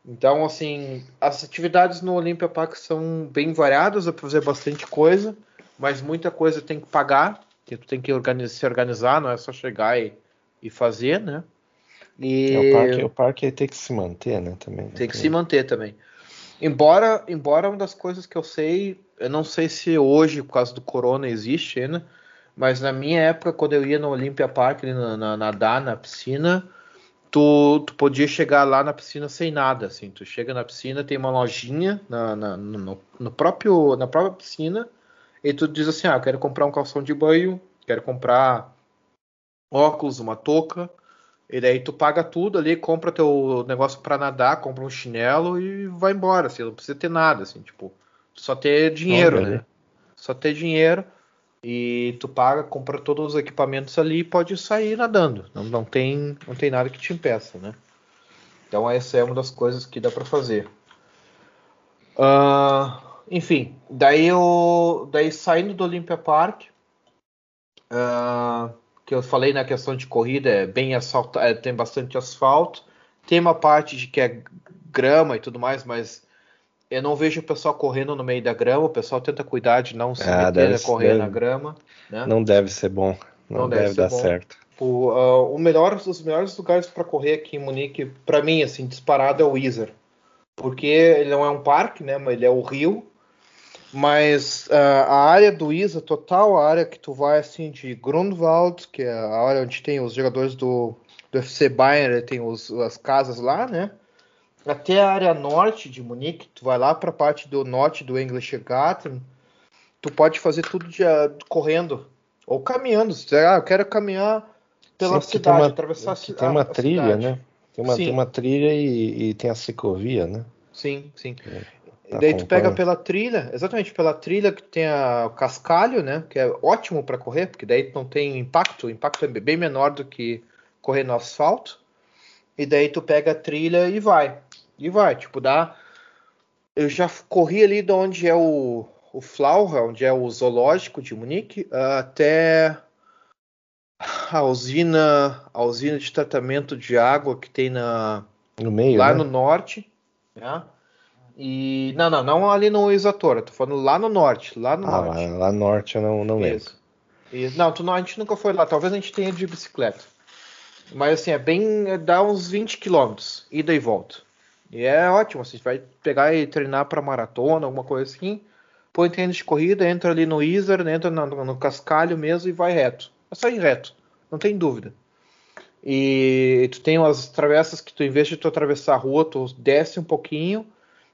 Então, assim, as atividades no Olympia Park são bem variadas, dá para fazer bastante coisa, mas muita coisa tem que pagar que tu tem que organizar, se organizar, não é só chegar e, e fazer, né? E... É, o, parque, o parque tem que se manter, né? Também. Né? Tem que se manter também. Embora, embora uma das coisas que eu sei, eu não sei se hoje, por causa do corona, existe ainda, mas na minha época, quando eu ia no Olympia Park, na, na, nadar na piscina, tu, tu podia chegar lá na piscina sem nada, assim. Tu chega na piscina, tem uma lojinha na, na no, no, próprio, na própria piscina, e tu diz assim: ah, quero comprar um calção de banho, quero comprar óculos, uma touca. E daí tu paga tudo ali, compra teu negócio para nadar, compra um chinelo e vai embora, assim, não precisa ter nada, assim, tipo, só ter dinheiro, né? Só ter dinheiro e tu paga, compra todos os equipamentos ali e pode sair nadando. Não, não, tem, não tem nada que te impeça, né? Então essa é uma das coisas que dá para fazer. Uh, enfim, daí eu daí saindo do Olympia Park, uh, que eu falei na questão de corrida, é bem asfalto, é, tem bastante asfalto, tem uma parte de que é grama e tudo mais, mas eu não vejo o pessoal correndo no meio da grama, o pessoal tenta cuidar de não se ah, meter a correr deve, na grama. Né? Não deve ser bom, não, não deve, deve dar bom. certo. O, uh, o melhor, os melhores lugares para correr aqui em Munique, para mim, assim, disparado é o Weezer. Porque ele não é um parque, né? Mas ele é o rio. Mas uh, a área do ISA total, a área que tu vai assim de Grunwald, que é a área onde tem os jogadores do, do FC Bayern, tem os, as casas lá, né? Até a área norte de Munique, tu vai lá para a parte do norte do English Garten, tu pode fazer tudo de, uh, correndo ou caminhando. Ah, eu quero caminhar pela Sim, cidade, uma, atravessar a cidade. Tem uma trilha, cidade. né? Tem uma, tem uma trilha e, e, tem a ciclovia, né? Sim, sim. É, tá daí tu pega pela trilha, exatamente pela trilha que tem a, o cascalho, né? Que é ótimo para correr, porque daí não tem impacto, o impacto é bem menor do que correr no asfalto. E daí tu pega a trilha e vai. E vai, tipo, dá. Eu já corri ali de onde é o, o Flauha, onde é o zoológico de Munique, até a usina, a usina de tratamento de água que tem na no meio, lá né? no norte, né? E não, não, não ali no Isatora, tô falando lá no norte, lá no ah, norte. Lá, lá no norte eu não, não lembro. Isso. Não, tu, não, a gente nunca foi lá, talvez a gente tenha de bicicleta. Mas assim, é bem. É, dá uns 20 quilômetros, ida e volta. E é ótimo, assim, vai pegar e treinar para maratona, alguma coisa assim. Põe tênis de corrida, entra ali no Iser, entra no, no cascalho mesmo e vai reto. É só ir reto, não tem dúvida. E tu tem umas travessas que tu, em vez de tu atravessar a rua, tu desce um pouquinho,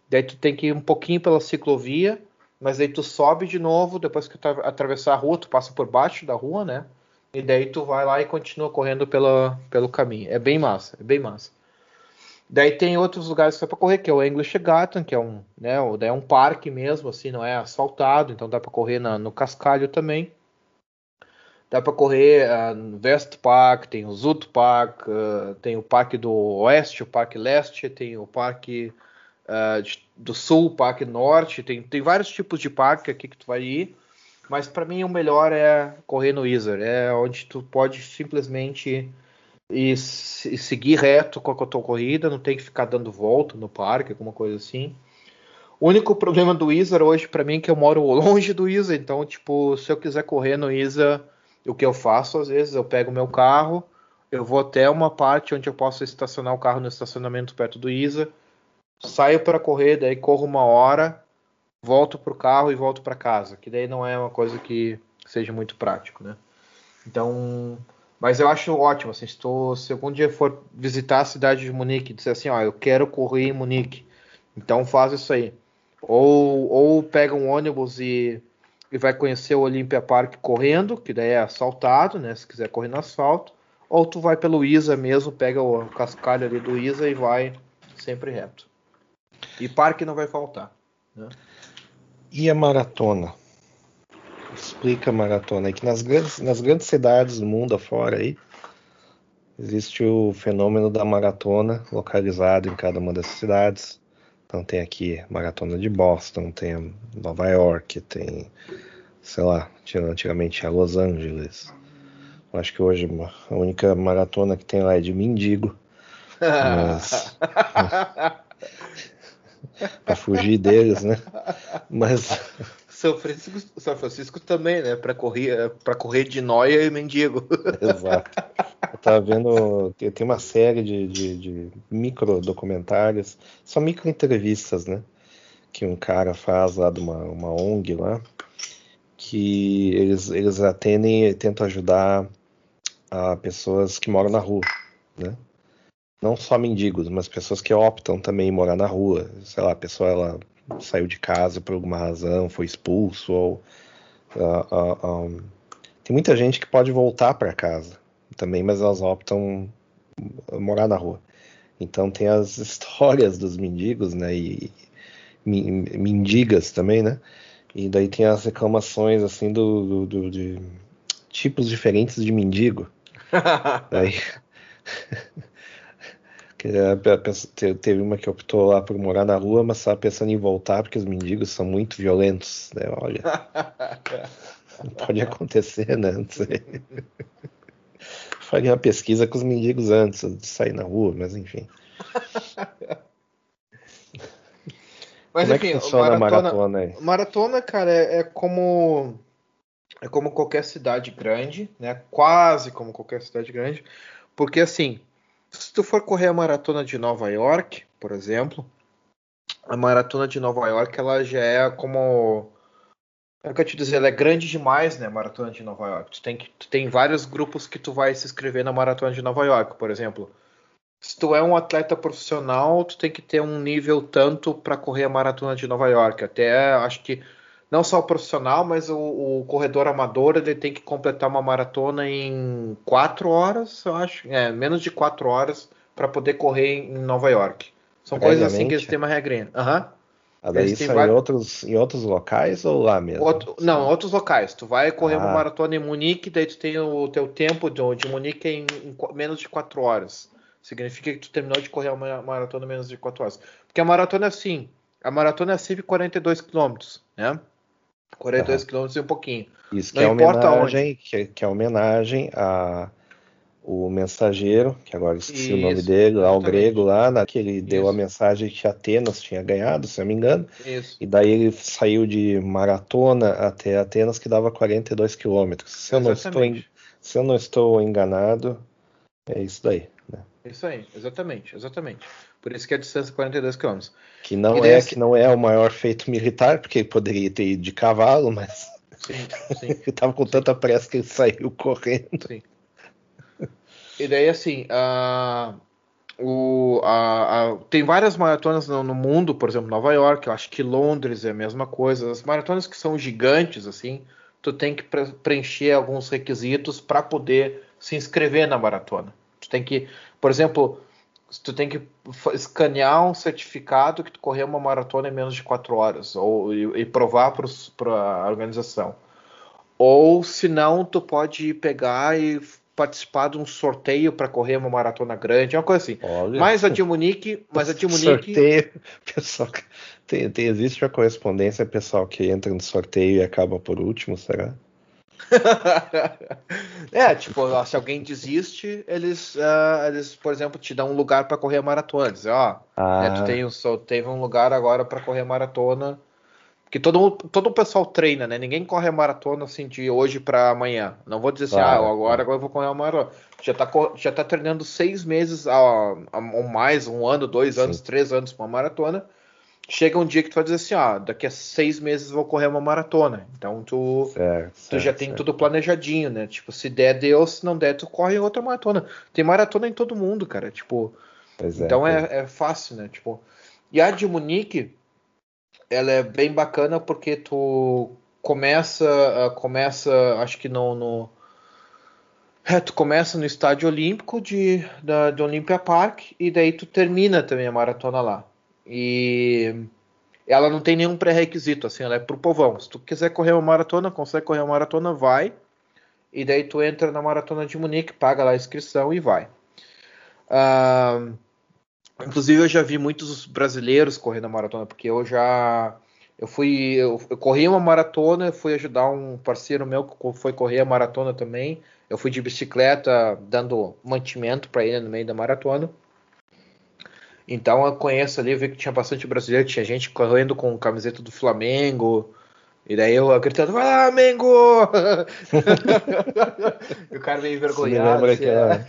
daí tu tem que ir um pouquinho pela ciclovia, mas aí tu sobe de novo, depois que tu atravessar a rua, tu passa por baixo da rua, né? E daí tu vai lá e continua correndo pela, pelo caminho. É bem massa, é bem massa. Daí tem outros lugares que dá para correr, que é o English Garden, que é um, né, daí é um parque mesmo, assim, não é asfaltado, então dá para correr na, no cascalho também. Dá para correr uh, no West Park, tem o Zut Park, uh, tem o Parque do Oeste, o Parque Leste, tem o Parque uh, de, do Sul, o Parque Norte, tem, tem vários tipos de parque aqui que tu vai ir. Mas para mim o melhor é correr no Easer, é onde tu pode simplesmente ir, seguir reto com a tua corrida, não tem que ficar dando volta no parque, alguma coisa assim. O único problema do Isa hoje para mim é que eu moro longe do Isa, então tipo, se eu quiser correr no Isa, o que eu faço às vezes, eu pego meu carro, eu vou até uma parte onde eu posso estacionar o carro no estacionamento perto do Isa, saio para correr, daí corro uma hora, volto pro carro e volto para casa, que daí não é uma coisa que seja muito prático, né? Então, mas eu acho ótimo, assim, estou, se algum dia for visitar a cidade de Munique dizer assim, ó, eu quero correr em Munique, então faz isso aí. Ou, ou pega um ônibus e, e vai conhecer o Olympia Park correndo, que daí é asfaltado, né, se quiser correr no asfalto, ou tu vai pelo Isa mesmo, pega o cascalho ali do Isa e vai sempre reto. E parque não vai faltar, né? E a maratona? Explica a maratona. É que nas grandes, nas grandes cidades do mundo afora aí, existe o fenômeno da maratona localizado em cada uma das cidades. Então tem aqui maratona de Boston, tem Nova York, tem, sei lá, antigamente a Los Angeles. Eu acho que hoje a única maratona que tem lá é de mendigo. Mas, para fugir deles, né? Mas São Francisco, São Francisco também, né? Para correr, para correr de noia e mendigo. Exato. Eu tava vendo, tem uma série de, de, de micro documentários, são micro entrevistas, né? Que um cara faz lá de uma, uma ONG lá, que eles, eles atendem e tentam ajudar a pessoas que moram na rua, né? não só mendigos, mas pessoas que optam também em morar na rua. Sei lá, a pessoa ela saiu de casa por alguma razão, foi expulso ou uh, uh, um, tem muita gente que pode voltar para casa também, mas elas optam morar na rua. Então tem as histórias dos mendigos, né? E mendigas também, né? E daí tem as reclamações assim do, do, do de tipos diferentes de mendigo. daí Que teve uma que optou lá por morar na rua, mas estava pensando em voltar porque os mendigos são muito violentos. Né? Olha, pode acontecer, né? Não sei. Faria uma pesquisa com os mendigos antes de sair na rua, mas enfim. Mas como enfim, é que funciona maratona, a maratona aí? Maratona, cara, é, é, como é como qualquer cidade grande, né? Quase como qualquer cidade grande, porque assim se tu for correr a maratona de Nova York, por exemplo, a maratona de Nova York ela já é como eu te dizer, ela é grande demais, né, a maratona de Nova York. Tu tem que tu tem vários grupos que tu vai se inscrever na maratona de Nova York, por exemplo. Se tu é um atleta profissional, tu tem que ter um nível tanto para correr a maratona de Nova York. Até acho que não só o profissional, mas o, o, corredor amador ele tem que completar uma maratona em quatro horas, eu acho, é menos de quatro horas para poder correr em Nova York. São coisas assim que eles têm uma regrinha. Uhum. Ah, daí isso vários... em, outros, em outros locais ou lá mesmo? Outro, não, outros locais. Tu vai correr ah. uma maratona em Munique, daí tu tem o teu tempo de, de Munique em, em, menos de 4 horas. Significa que tu terminou de correr uma maratona em menos de 4 horas. Porque a maratona é assim. A maratona é sempre 42 km, né? 42 km e um pouquinho. Isso não que é homenagem, que, que é homenagem a o mensageiro, que agora esqueci Isso, o nome dele, lá exatamente. o grego lá, na, que ele deu a mensagem que Atenas tinha ganhado, se não me engano. Isso. E daí ele saiu de maratona até Atenas, que dava 42 quilômetros. Se, eu não estou se eu não estou enganado, é isso daí. Né? Isso aí, exatamente, exatamente. Por isso que a distância é 42 quilômetros. Que não é que não é o maior feito militar, porque ele poderia ter ido de cavalo, mas sim, sim. ele estava com tanta pressa que ele saiu correndo. Sim. E daí, assim, uh, o, a, a, tem várias maratonas no, no, mundo, por exemplo, Nova York, eu acho que Londres é a mesma coisa. As maratonas que são gigantes, assim, tu tem que pre preencher alguns requisitos para poder se inscrever na maratona. Tu tem que, por exemplo, tu tem que escanear um certificado que tu correu uma maratona em menos de 4 horas, ou e, e provar para a organização. Ou se não, tu pode pegar e participar de um sorteio para correr uma maratona grande, uma coisa assim. Olha, mas a de Munique, mas a de Munique. Sorteio, pessoal, tem, tem, existe uma correspondência pessoal que entra no sorteio e acaba por último, será? é, tipo, se alguém desiste, eles, uh, eles, por exemplo, te dão um lugar para correr maratona. Dizem, ó, ah. né, tu tem, só teve um lugar agora para correr maratona que todo, todo o pessoal treina, né? Ninguém corre a maratona assim de hoje para amanhã. Não vou dizer assim, ah, agora, agora eu vou correr a maratona. Já tá, já tá treinando seis meses ou mais, um ano, dois anos, Sim. três anos para uma maratona. Chega um dia que tu vai dizer assim, ah, daqui a seis meses vou correr uma maratona. Então tu, certo, tu já tem certo. tudo planejadinho, né? Tipo, se der, deu, se não der, tu corre outra maratona. Tem maratona em todo mundo, cara. Tipo, pois é, então é, é fácil, né? Tipo, e a de Munique ela é bem bacana porque tu começa, uh, começa, acho que no, no é, tu começa no estádio olímpico de, da, de Olympia Park e daí tu termina também a maratona lá. E ela não tem nenhum pré-requisito, assim, ela é pro povão. Se tu quiser correr uma maratona, consegue correr uma maratona, vai. E daí tu entra na maratona de Munique, paga lá a inscrição e vai. Uh, Inclusive eu já vi muitos brasileiros correndo a maratona, porque eu já eu fui eu, eu corri uma maratona, fui ajudar um parceiro meu que foi correr a maratona também. Eu fui de bicicleta dando mantimento para ele no meio da maratona. Então eu conheço ali, eu vi que tinha bastante brasileiro, tinha gente correndo com camiseta do Flamengo. E daí eu gritando, vai lá, Mengo! e o cara meio envergonhado. Você me lembra, assim, aquela,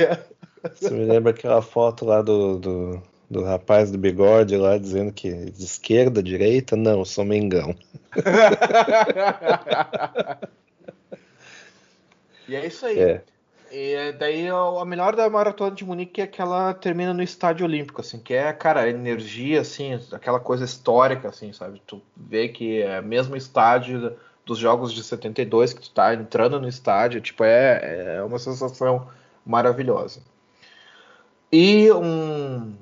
você me lembra aquela foto lá do, do do rapaz do bigode lá dizendo que de esquerda, direita, não, eu sou Mengão. e é isso aí. É. E daí a melhor da maratona de Munique é que ela termina no estádio olímpico, assim, que é, cara, energia, assim, aquela coisa histórica, assim, sabe? Tu vê que é mesmo estádio dos jogos de 72 que tu tá entrando no estádio, tipo, é, é uma sensação maravilhosa. E um,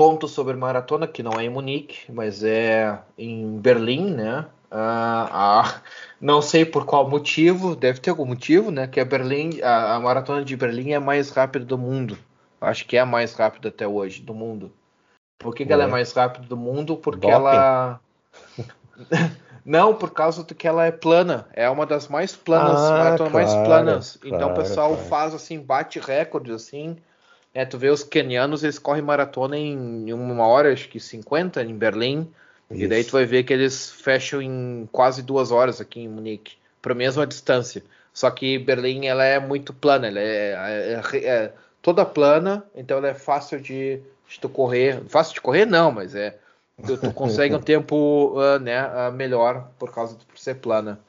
ponto sobre maratona, que não é em Munique, mas é em Berlim, né? Ah, não sei por qual motivo, deve ter algum motivo, né? Que a Berlim, a, a maratona de Berlim é a mais rápida do mundo. Acho que é a mais rápida até hoje do mundo. Por que, que ela é mais rápida do mundo? Porque Doping. ela. Não, por causa de que ela é plana. É uma das mais planas, ah, maratonas claro, mais planas. Claro, então o pessoal claro. faz assim, bate recordes assim. É, tu vê os kenianos, eles correm maratona em uma hora, acho que 50 em Berlim. Isso. E daí tu vai ver que eles fecham em quase duas horas aqui em Munique, para a mesma distância. Só que Berlim ela é muito plana, ela é, é, é, é toda plana, então ela é fácil de, de tu correr. Fácil de correr não, mas é tu, tu consegue um tempo uh, né, uh, melhor por causa de por ser plana.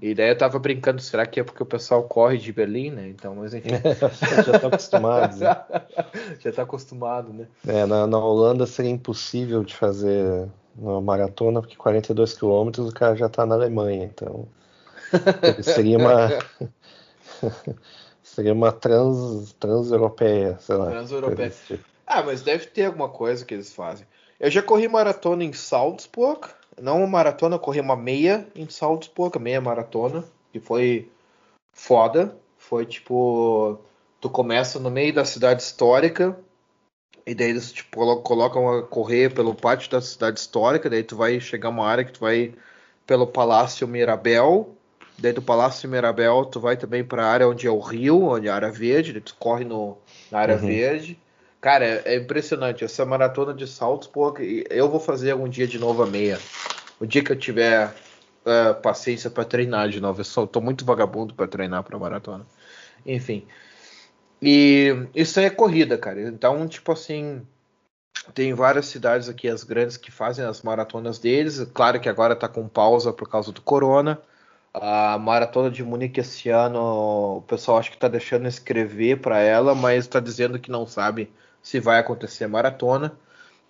E daí eu tava brincando, será que é porque o pessoal corre de Berlim, né? Então, mas enfim. já tá acostumado. Né? já tá acostumado, né? É, na, na, Holanda seria impossível de fazer na maratona, porque 42 quilômetros o cara já está na Alemanha, então seria uma seria uma trans transeuropeia, sei lá. Transeuropeia. Tipo. Ah, mas deve ter alguma coisa que eles fazem. Eu já corri maratona em Salzburg, não uma maratona, eu corri uma meia em Salzburg, meia maratona, que foi foda. Foi tipo, tu começa no meio da cidade histórica, e daí eles tipo, colocam a correr pelo pátio da cidade histórica, daí tu vai chegar uma área que tu vai pelo Palácio Mirabel, daí do Palácio Mirabel tu vai também para a área onde é o rio, onde é a área verde, daí tu corre no, na área uhum. verde. Cara, é, é, impressionante. Essa maratona de saltos, pô, eu vou fazer algum dia de novo a meia. O dia que eu tiver uh, paciência para treinar de novo. Eu só tô muito vagabundo para treinar para maratona. Enfim. E isso é corrida, cara. Então, tipo assim, tem várias cidades aqui, as grandes, que fazem as maratonas deles. Claro que agora tá com pausa por causa do corona. A maratona de Munique esse ano, o pessoal acho que tá deixando escrever para ela, mas tá dizendo que não sabe se vai acontecer maratona.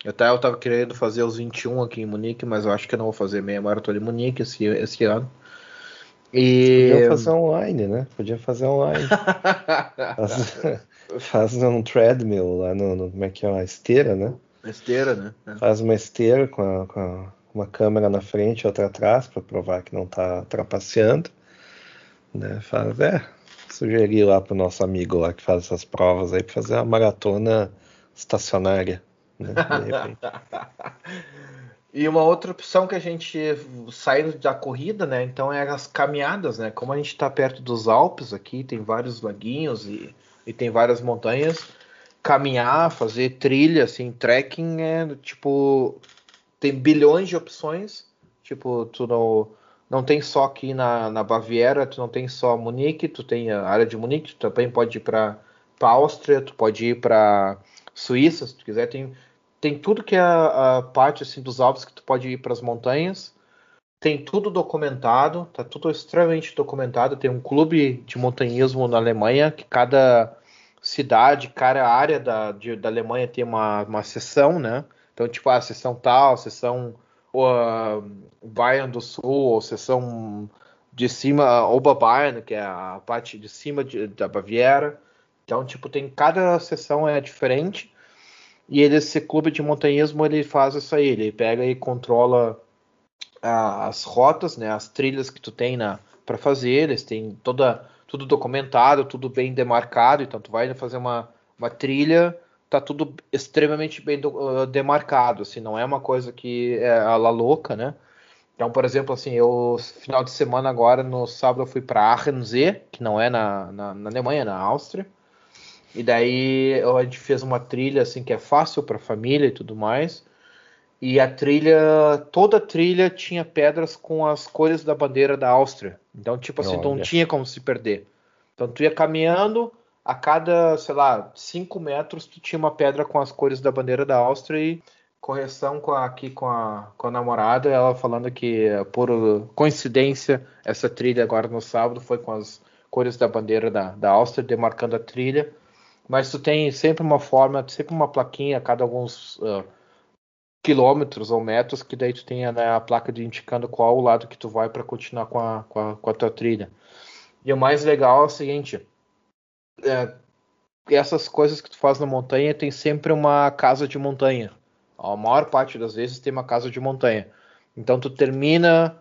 Até eu tava querendo fazer os 21 aqui em Munique, mas eu acho que eu não vou fazer meia maratona em Munique esse, esse ano. E... Podia fazer online, né? Podia fazer online. faz, faz um treadmill lá no, no, Como é que é? Uma esteira, né? Esteira, né? É. Faz uma esteira com, a, com a, uma câmera na frente e outra atrás para provar que não está trapaceando. Né? Faz, é, sugerir lá pro nosso amigo lá que faz essas provas aí para fazer uma maratona estacionária. Né? E uma outra opção que a gente saindo da corrida, né? Então é as caminhadas, né? Como a gente está perto dos Alpes aqui, tem vários laguinhos e, e tem várias montanhas. Caminhar, fazer trilha, assim, trekking é tipo tem bilhões de opções. Tipo, tu não, não tem só aqui na, na Baviera, tu não tem só Munique, tu tem a área de Munique, tu também pode ir para Áustria, tu pode ir para Suíça, se tu quiser, tem tem tudo que é a, a parte assim dos Alpes que tu pode ir para as montanhas. Tem tudo documentado, tá tudo extremamente documentado. Tem um clube de montanhismo na Alemanha que cada cidade, cada área da, de, da Alemanha tem uma, uma seção, né? Então, tipo, a seção tal, seção uh, Bayern do Sul, ou seção de cima, Oberbayern, que é a parte de cima de, da Baviera. Então, tipo, tem cada seção é diferente. E ele, esse clube de montanhismo, ele faz isso aí, ele pega e controla a, as rotas, né, as trilhas que tu tem para fazer, eles têm toda tudo documentado, tudo bem demarcado, então tu vai fazer uma, uma trilha, tá tudo extremamente bem do, uh, demarcado, assim, não é uma coisa que é a la louca, né? Então, por exemplo, assim, eu final de semana agora, no sábado, eu fui para Aachensee, que não é na, na, na Alemanha, é na Áustria. E daí a gente fez uma trilha assim que é fácil para família e tudo mais. E a trilha, toda a trilha tinha pedras com as cores da bandeira da Áustria. Então, tipo assim, não tinha como se perder. Então, tu ia caminhando, a cada, sei lá, 5 metros, tu tinha uma pedra com as cores da bandeira da Áustria e correção com a, aqui com a, com a namorada, ela falando que, por coincidência, essa trilha agora no sábado foi com as cores da bandeira da, da Áustria, demarcando a trilha mas tu tem sempre uma forma, sempre uma plaquinha a cada alguns uh, quilômetros ou metros, que daí tu tem né, a placa de indicando qual o lado que tu vai para continuar com a, com, a, com a tua trilha. E o mais legal é o seguinte, é, essas coisas que tu faz na montanha tem sempre uma casa de montanha. A maior parte das vezes tem uma casa de montanha. Então tu termina,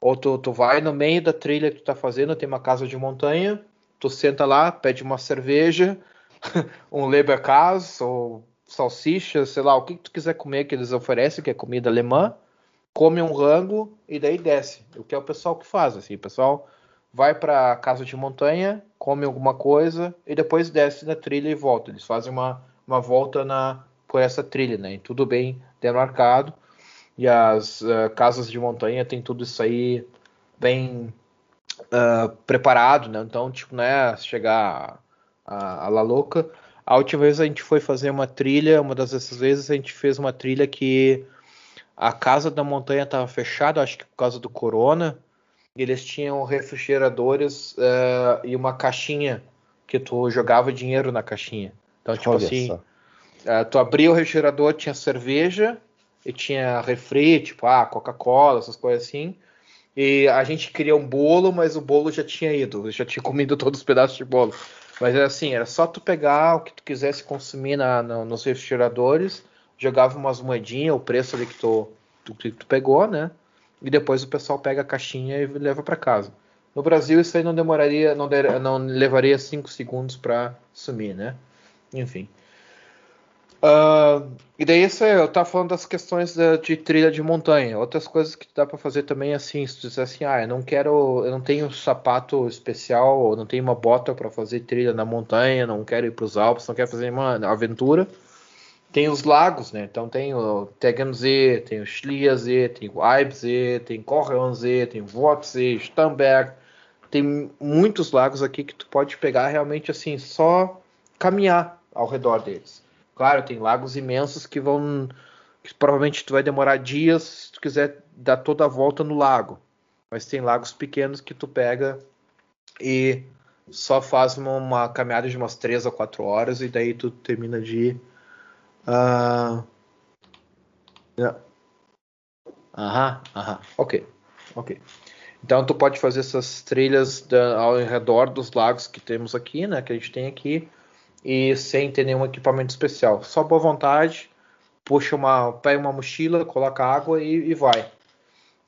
ou tu, tu vai no meio da trilha que tu tá fazendo, tem uma casa de montanha, tu senta lá, pede uma cerveja, um Leberkäse ou salsicha, sei lá, o que, que tu quiser comer que eles oferecem, que é comida alemã, come um rango e daí desce. O que é o pessoal que faz, assim, o pessoal vai para casa de montanha, come alguma coisa e depois desce na trilha e volta. Eles fazem uma, uma volta na por essa trilha, né? E tudo bem demarcado. E as uh, casas de montanha tem tudo isso aí bem uh, preparado, né? Então, tipo, não é chegar a, a La Louca. A última vez a gente foi fazer uma trilha, uma dessas vezes a gente fez uma trilha que a casa da montanha estava fechada, acho que por causa do corona. E eles tinham refrigeradores uh, e uma caixinha que tu jogava dinheiro na caixinha. Então, tipo Olha assim, uh, tu abria o refrigerador, tinha cerveja e tinha refri, tipo, ah, Coca-Cola, essas coisas assim. E a gente queria um bolo, mas o bolo já tinha ido, já tinha comido todos os pedaços de bolo. Mas era assim, era só tu pegar o que tu quisesse consumir na, na nos refrigeradores, jogava umas moedinhas, o preço ali que tu, tu, que tu pegou, né? E depois o pessoal pega a caixinha e leva para casa. No Brasil isso aí não demoraria, não, der, não levaria 5 segundos para sumir, né? Enfim. Uh, e daí isso eu tava falando das questões de, trilha de montanha. Outras coisas que dá para fazer também assim, se tu disser assim, ah, eu não quero, eu não tenho sapato especial, não tenho uma bota para fazer trilha na montanha, não quero ir para os Alpes, não quero fazer uma aventura. Tem os lagos, né? Então tem o Tegernsee, tem o Schliersee, tem o Eibsee, tem Korrensee, tem o Wortsee, Stamberg. Tem muitos lagos aqui que tu pode pegar realmente assim, só caminhar ao redor deles. Claro, tem lagos imensos que vão. Que provavelmente tu vai demorar dias se tu quiser dar toda a volta no lago. Mas tem lagos pequenos que tu pega e só faz uma, uma caminhada de umas 3 a 4 horas e daí tu termina de. Uh... Yeah. Aham, aham, ok, ok. Então tu pode fazer essas trilhas da, ao redor dos lagos que temos aqui, né? Que a gente tem aqui e sem ter nenhum equipamento especial. Só boa vontade, puxa uma, pega uma mochila, coloca água e, e vai.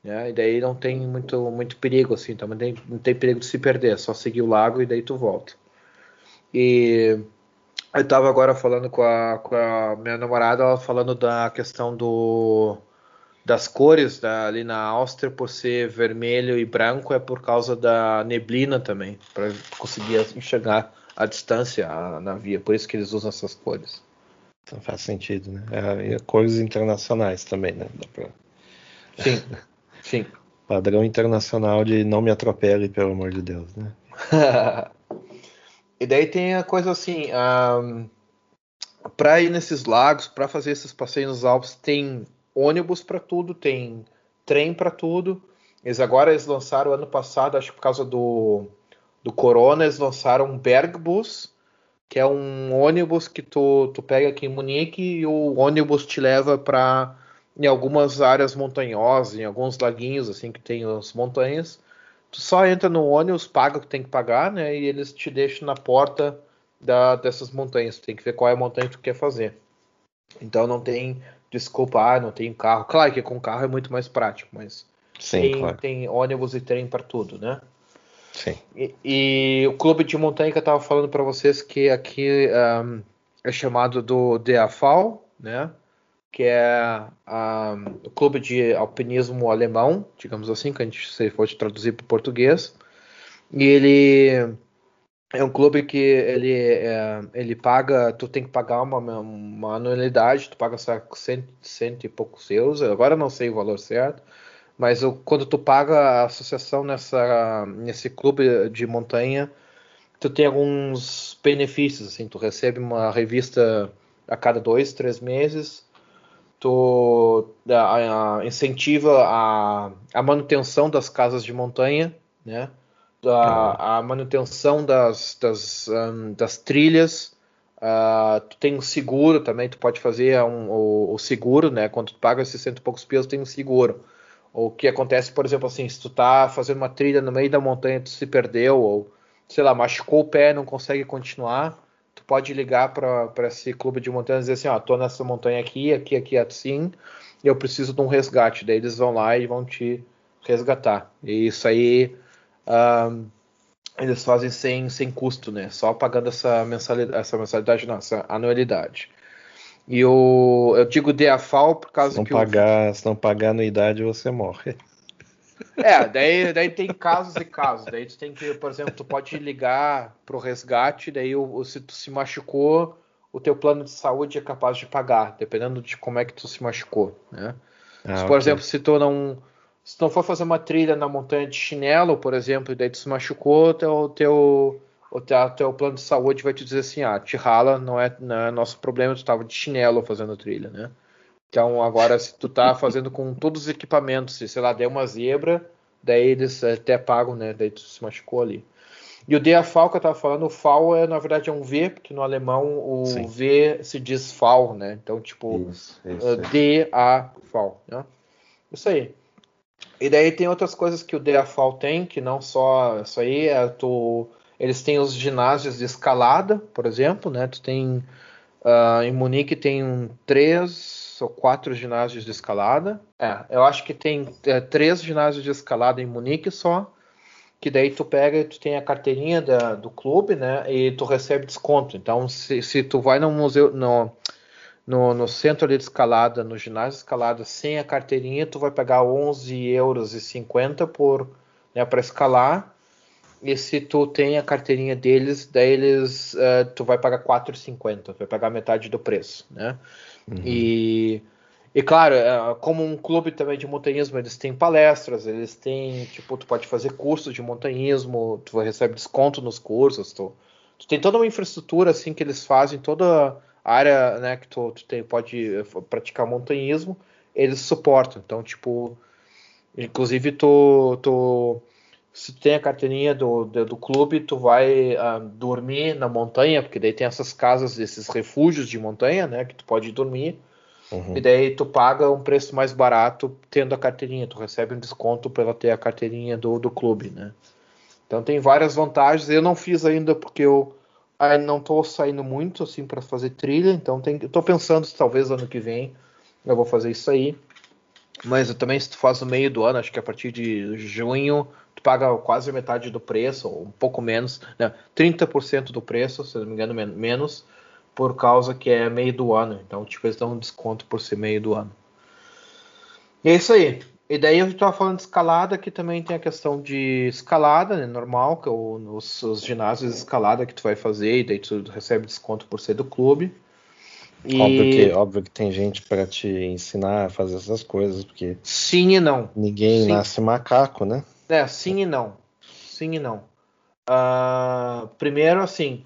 Né? E daí não tem muito, muito perigo assim, também tem, não tem perigo de se perder, é só seguir o lago e daí tu volta. E eu estava agora falando com a, com a minha namorada, ela falando da questão do das cores da, ali na Áustria por ser vermelho e branco é por causa da neblina também, para conseguir enxergar a distância na via, por isso que eles usam essas cores. Então faz sentido, né? É, cores internacionais também, né? Pra... Sim, sim. Padrão internacional de não me atropele, pelo amor de Deus, né? e daí tem a coisa assim, um, para ir nesses lagos, para fazer esses passeios nos Alpes, tem ônibus para tudo, tem trem para tudo. Eles agora eles lançaram ano passado, acho que por causa do do Corona, eles lançaram um Bergbus, que é um ônibus que tu, tu pega aqui em Munique e o ônibus te leva para em algumas áreas montanhosas, em alguns laguinhos assim que tem as montanhas. Tu só entra no ônibus, paga o que tem que pagar, né? E eles te deixam na porta da, dessas montanhas. Tu tem que ver qual é a montanha que tu quer fazer. Então não tem desculpa, ah, não tem carro. Claro que com carro é muito mais prático, mas Sim, tem, claro. tem ônibus e trem para tudo, né? Sim. E, e, o clube de montanha que eu estava falando para vocês que aqui um, é chamado do DAFAL, né? Que é um, o clube de alpinismo alemão, digamos assim, que a gente se for traduzir para português. E ele é um clube que ele, é, ele paga, tu tem que pagar uma, uma anualidade, tu paga cento, cento e poucos euros, agora não sei o valor certo, mas o, quando tu paga a associação nessa, nesse clube de montanha, tu tem alguns benefícios, assim, tu recebe uma revista a cada dois, três meses, tu a, a, incentiva a, a manutenção das casas de montanha, né? A, a manutenção das, das, um, das trilhas, Uh, tu tem um seguro também, tu pode fazer um, o, o, seguro, né? Quando tu paga esses cento e poucos pilos, tem um seguro. O que acontece, por exemplo, assim, se tu tá fazendo uma trilha no meio da montanha, tu se perdeu, ou, sei lá, machucou o pé, não consegue continuar, tu pode ligar para esse clube de montanha e dizer assim, ó, tô nessa montanha aqui, aqui, aqui, assim, e eu preciso de um resgate. Daí eles vão lá e vão te resgatar. E isso aí um, eles fazem sem, sem custo, né? Só pagando essa mensalidade, essa mensalidade, não, essa anualidade. E o, eu digo DAFAL por causa se não que. Pagar, o... Se não pagar anuidade, você morre. É, daí, daí tem casos e casos. Daí tu tem que, por exemplo, tu pode ligar pro resgate, daí o, se tu se machucou, o teu plano de saúde é capaz de pagar, dependendo de como é que tu se machucou, né? Ah, se, por okay. exemplo, se tu não se tu não for fazer uma trilha na montanha de chinelo, por exemplo, e daí tu se machucou, teu, teu o teu, teu plano de saúde vai te dizer assim, ah, te rala, não é, não é nosso problema, tu estava de chinelo fazendo trilha, né? Então agora se tu tá fazendo com todos os equipamentos, se sei lá, der uma zebra, daí eles até pagam, né? Daí tu se machucou ali. E o DAFAL que eu estava falando, o FAL é na verdade é um V, porque no alemão o Sim. V se diz FAL, né? Então, tipo, isso, isso, uh, D, A, FAL, né? Isso aí. E daí tem outras coisas que o DAFAL tem, que não só isso aí, é tu, eles têm os ginásios de escalada, por exemplo, né? Tu tem uh, em Munique tem três ou quatro ginásios de escalada. É, eu acho que tem é, três ginásios de escalada em Munique só que daí tu pega e tu tem a carteirinha da, do clube, né? E tu recebe desconto. Então, se, se tu vai no museu, no, no, no centro de escalada, no ginásio de escalada, sem a carteirinha, tu vai pagar 11 euros e 50 por né, para escalar. E se tu tem a carteirinha deles, daí eles, uh, tu vai pagar 4,50, vai pagar metade do preço, né? Uhum. E e claro, é, como um clube também de montanhismo, eles têm palestras, eles têm, tipo, tu pode fazer cursos de montanhismo, tu recebe desconto nos cursos, tu, tu tem toda uma infraestrutura assim que eles fazem, toda a área, né, que tu, tu tem, pode eh, praticar montanhismo, eles suportam. Então, tipo, inclusive tu, tu se tu tem a carteirinha do, do, do clube, tu vai uh, dormir na montanha, porque daí tem essas casas, esses refúgios de montanha, né, que tu pode dormir Uhum. E daí tu paga um preço mais barato tendo a carteirinha, tu recebe um desconto pela ter a carteirinha do, do clube, né? Então tem várias vantagens. Eu não fiz ainda porque eu ainda não estou saindo muito assim para fazer trilha, então tem, eu tô pensando se talvez ano que vem eu vou fazer isso aí. Mas eu também se tu faz no meio do ano, acho que a partir de junho paga quase metade do preço, ou um pouco menos, né? 30% do preço, se não me engano, menos por causa que é meio do ano. Então, tipo, eles dão um desconto por ser meio do ano. E é isso aí. E daí eu estava falando de escalada, que também tem a questão de escalada, né, normal, que é o, os, os, ginásios de escalada que tu vai fazer, e daí tu recebe desconto por ser do clube. E... Óbvio, que, óbvio que tem gente para te ensinar a fazer essas coisas, porque. Sim e não. Ninguém sim. nasce macaco, né? É, sim e não. Sim e não. Uh, primeiro, assim,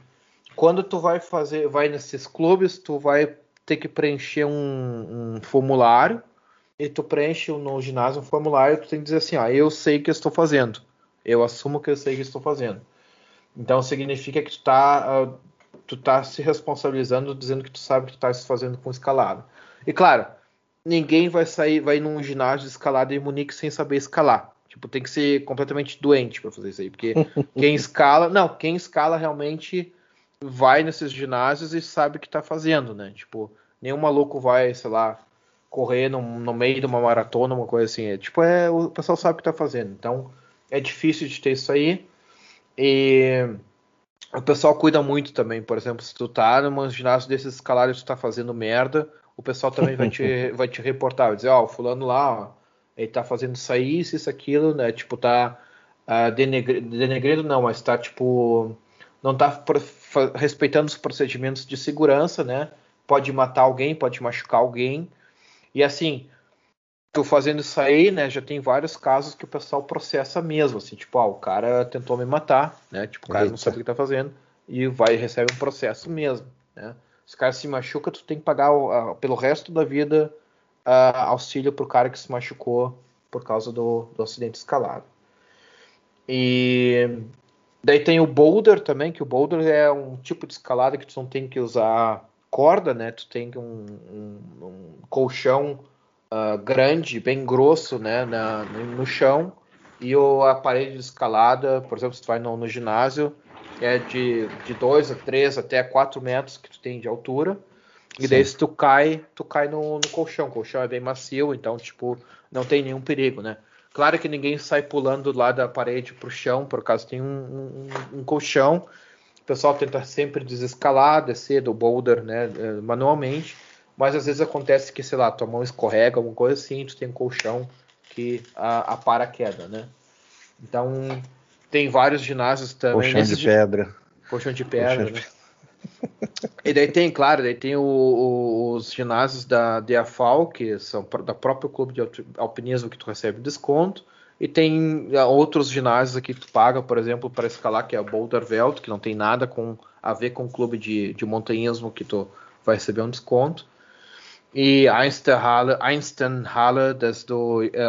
quando tu vai fazer, vai nesses clubes, tu vai ter que preencher um, um formulário e tu preenche no ginásio um formulário, tu tem que dizer assim, ó, eu sei que estou fazendo, eu assumo que eu sei que estou fazendo. Então significa que tu tá, uh, tu tá se responsabilizando, dizendo que tu sabe que tu tá se fazendo com escalada. E claro, ninguém vai sair, vai num ginásio de escalada em Munique sem saber escalar. Tipo, tem que ser completamente doente para fazer isso aí, porque quem escala, não, quem escala realmente vai nesses ginásios e sabe o que está fazendo, né? Tipo, nenhum maluco vai, sei lá, correr no, no, meio de uma maratona, uma coisa assim. É, tipo, é, o pessoal sabe o que está fazendo. Então, é difícil de ter isso aí. E o pessoal cuida muito também. Por exemplo, se tu tá num ginásio desses escalares e tu tá fazendo merda, o pessoal também vai te, vai te reportar, vai dizer, ó, oh, fulano lá, ó, ele tá fazendo isso aí, isso, isso, aquilo, né? Tipo, tá uh, denegr denegrindo, não, mas tá, tipo, não tá respeitando os procedimentos de segurança, né? Pode matar alguém, pode machucar alguém. E assim, tô fazendo isso aí, né? Já tem vários casos que o pessoal processa mesmo, assim, tipo, ah, o cara tentou me matar, né? Tipo, o cara Eita. não sabe o que tá fazendo e vai recebe um processo mesmo, né? Se o cara se machuca, tu tem que pagar uh, pelo resto da vida uh, auxílio pro cara que se machucou por causa do, do acidente escalado. E Daí tem o boulder também, que o boulder é um tipo de escalada que tu não tem que usar corda, né? Tu tem um, um, um colchão uh, grande, bem grosso, né? Na, no, chão e o, a parede de escalada, por exemplo, se tu vai no, no ginásio, é de 2 a 3 até 4 metros que tu tem de altura. E Sim. daí se tu cai, tu cai no, no colchão. O colchão é bem macio, então, tipo, não tem nenhum perigo, né? Claro que ninguém sai pulando lá da parede para o chão, por causa tem um, um, um, colchão. O pessoal tenta sempre desescalar, descer do boulder, né, eh, manualmente. Mas às vezes acontece que, sei lá, tua mão escorrega, alguma coisa assim, tu tem um colchão que a, a a queda, né? Então tem vários ginásios também. Colchão de pedra. Colchão de pedra, colchão né? de e daí tem, claro, daí tem o, o, os ginásios da DAFAL, que são da próprio clube de alpinismo que tu recebe desconto. E tem ah, outros ginásios aqui que tu paga, por exemplo, para escalar, que é a Boulder Veld, que não tem nada com, a ver com o clube de, de montanhismo que tu vai receber um desconto. E Einsteinhalle, Einsteinhalle das do, é,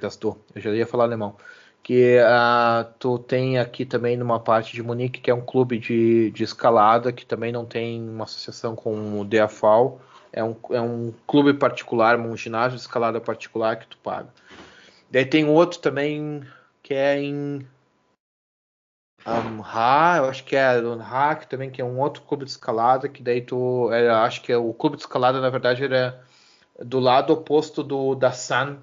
das do, eu já ia falar alemão, que uh, tu tem aqui também numa parte de Munique, que é um clube de, de escalada, que também não tem uma associação com o DAFAL, é um, é um clube particular, um ginásio de escalada particular que tu paga. Daí tem outro também que é em Amha, eu acho que é Amha, que também que é um outro clube de escalada, que daí tu, é, acho que é, o clube de escalada na verdade era do lado oposto do da Sun,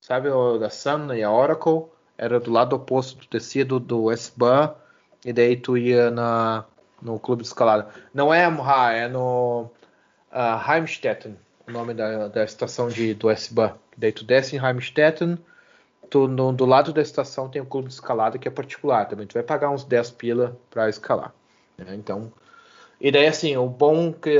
sabe, o da Sun e a Oracle, era do lado oposto, tu descia do, do S-Bahn e daí tu ia na, no clube de escalada. Não é Amha, é no uh, Heimstetten, o nome da, da estação de, do S-Bahn. Daí tu desce em Heimstetten, tu, no, do lado da estação tem o clube de escalada que é particular também. Tu vai pagar uns 10 pila para escalar. Né? Então, e daí assim, o bom que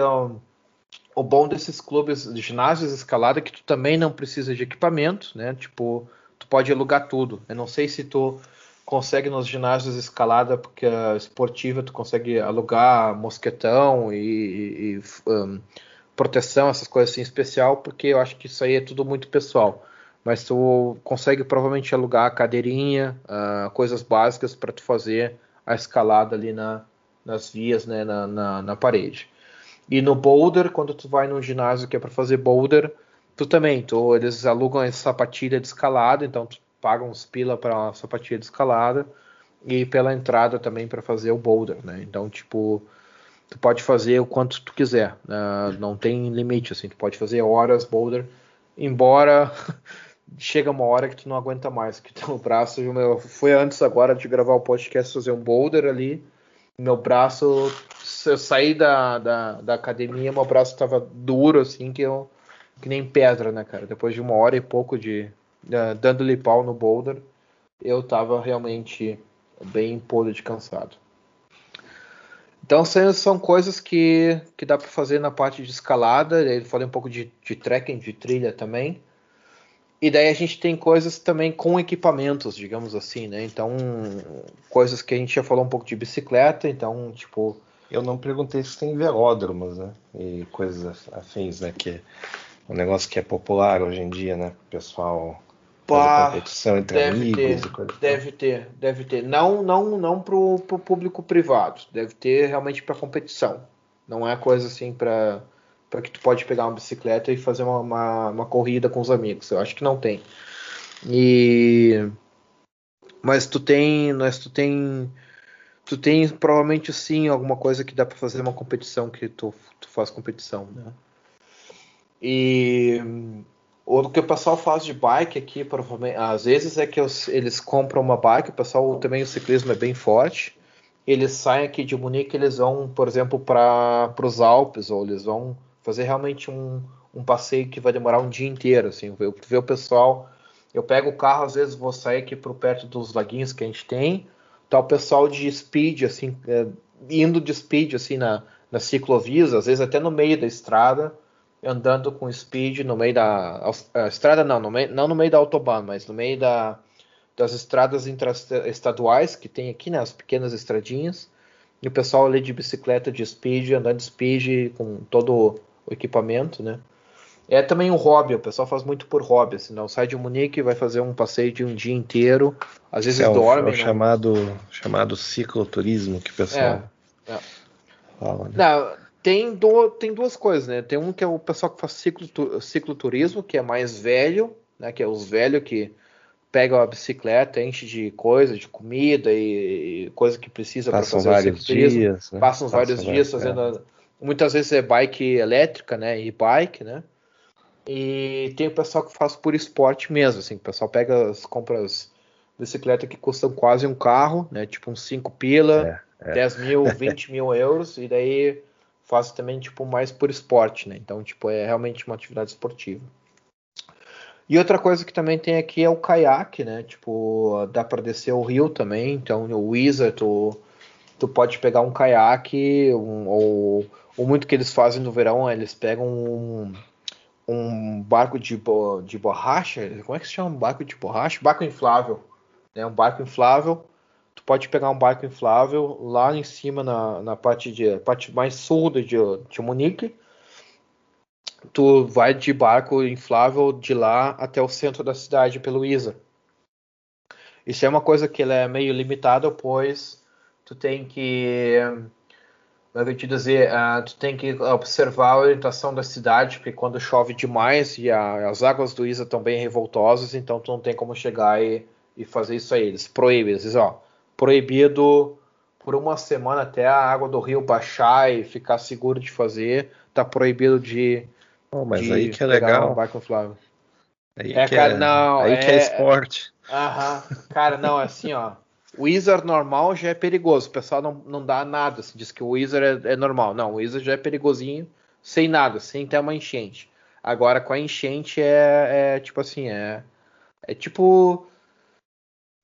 o bom desses clubes de ginásios escalada é que tu também não precisa de equipamento, né? Tipo, tu pode alugar tudo. Eu não sei se tu consegue nos ginásios escalada, porque a esportiva tu consegue alugar mosquetão e, e um, proteção, essas coisas assim especial, porque eu acho que isso aí é tudo muito pessoal mas tu consegue provavelmente alugar cadeirinha, uh, coisas básicas para tu fazer a escalada ali na, nas vias, né, na, na, na, parede. E no boulder, quando tu vai num ginásio que é para fazer boulder, tu também, tu, eles alugam essa sapatilha de escalada, então tu paga uns pila para a sapatilha de escalada e pela entrada também para fazer o boulder, né? Então, tipo, tu pode fazer o quanto tu quiser, uh, não tem limite, assim, tu pode fazer horas boulder, embora chega uma hora que tu não aguenta mais, que teu braço, meu, foi antes agora de gravar o podcast fazer um boulder ali, meu braço, eu saí da, da, da academia, meu braço tava duro assim, que eu que nem pedra, né, cara? Depois de uma hora e pouco de uh, dando-lhe pau no boulder, eu tava realmente bem podre de cansado. Então são coisas que, que dá para fazer na parte de escalada. Ele falei um pouco de, de trekking, de trilha também. E daí a gente tem coisas também com equipamentos, digamos assim, né? Então, coisas que a gente já falou um pouco de bicicleta, então, tipo. Eu não perguntei se tem velódromos, né? E coisas afins, né? Que um negócio que é popular hoje em dia, né? O pessoal Pá, competição entre amigos ter, coisas Deve ter, deve ter. Não, não, não pro, pro público privado. Deve ter realmente para competição. Não é coisa assim para para que tu pode pegar uma bicicleta e fazer uma, uma, uma, corrida com os amigos. Eu acho que não tem. E mas tu tem, mas tu tem, tu tem provavelmente sim alguma coisa que dá para fazer uma competição que tu, tu faz competição, né? E o que o pessoal faz de bike aqui, provavelmente, às vezes é que os, eles compram uma bike. O pessoal também o ciclismo é bem forte. Eles saem aqui de Munique, eles vão, por exemplo, para os Alpes ou eles vão fazer realmente um, um passeio que vai demorar um dia inteiro, assim, ver o pessoal. Eu pego o carro, às vezes vou sair aqui por perto dos laguinhos que a gente tem, tá o pessoal de speed, assim, é, indo de speed, assim, na, na ciclovias, às vezes até no meio da estrada, andando com speed no meio da a, estrada, não, no meio, não no meio da autobahn, mas no meio da, das estradas estaduais que tem aqui, né, as pequenas estradinhas, e o pessoal ali de bicicleta de speed, andando de speed com todo o equipamento, né? É também um hobby, o pessoal faz muito por hobby, assim, não sai de Munique vai fazer um passeio de um dia inteiro, às vezes é, dorme. É o chamado, chamado cicloturismo que o pessoal é, é. fala, né? Não, tem, do, tem duas coisas, né? Tem um que é o pessoal que faz ciclo, cicloturismo, que é mais velho, né? Que é os velhos que pegam a bicicleta, enche de coisa, de comida e, e coisa que precisa para fazer vários dias, né? Passam vários dias fazendo é. Muitas vezes é bike elétrica, né? E bike, né? E tem o pessoal que faz por esporte mesmo, assim. O pessoal pega as compras bicicleta que custam quase um carro, né? Tipo uns 5 pila, é, é. 10 mil, 20 mil euros, e daí faz também, tipo, mais por esporte, né? Então, tipo, é realmente uma atividade esportiva. E outra coisa que também tem aqui é o caiaque, né? Tipo, dá para descer o rio também. Então, o Wizard, tu, tu pode pegar um caiaque, um, ou ou muito que eles fazem no verão, eles pegam um, um barco de, bo, de borracha, como é que se chama? Um barco de borracha? Barco inflável, né? Um barco inflável. Pode pegar um barco inflável lá em cima na, na parte de parte mais sul de, de Munique. Tu vai de barco inflável de lá até o centro da cidade pelo Isa. Isso é uma coisa que ela é meio limitada, pois tu tem que como é eu te dizer, uh, tu tem que observar a orientação da cidade, porque quando chove demais e a, as águas do Isa estão bem revoltosas, então tu não tem como chegar e, e fazer isso aí. Eles proíbem, eles dizem, ó, proibido por uma semana até a água do rio baixar e ficar seguro de fazer, tá proibido de. Oh, mas de aí que é legal. barco inflável. Aí é, que cara, é, não, aí é, que é esporte. Aham, cara, não, é assim, ó. O Wizard normal já é perigoso. O pessoal não, não dá nada. Se diz que o Wizard é, é, normal. Não, o Wizard já é perigosinho sem nada, sem ter uma enchente. Agora com a enchente é, é tipo assim, é, é tipo.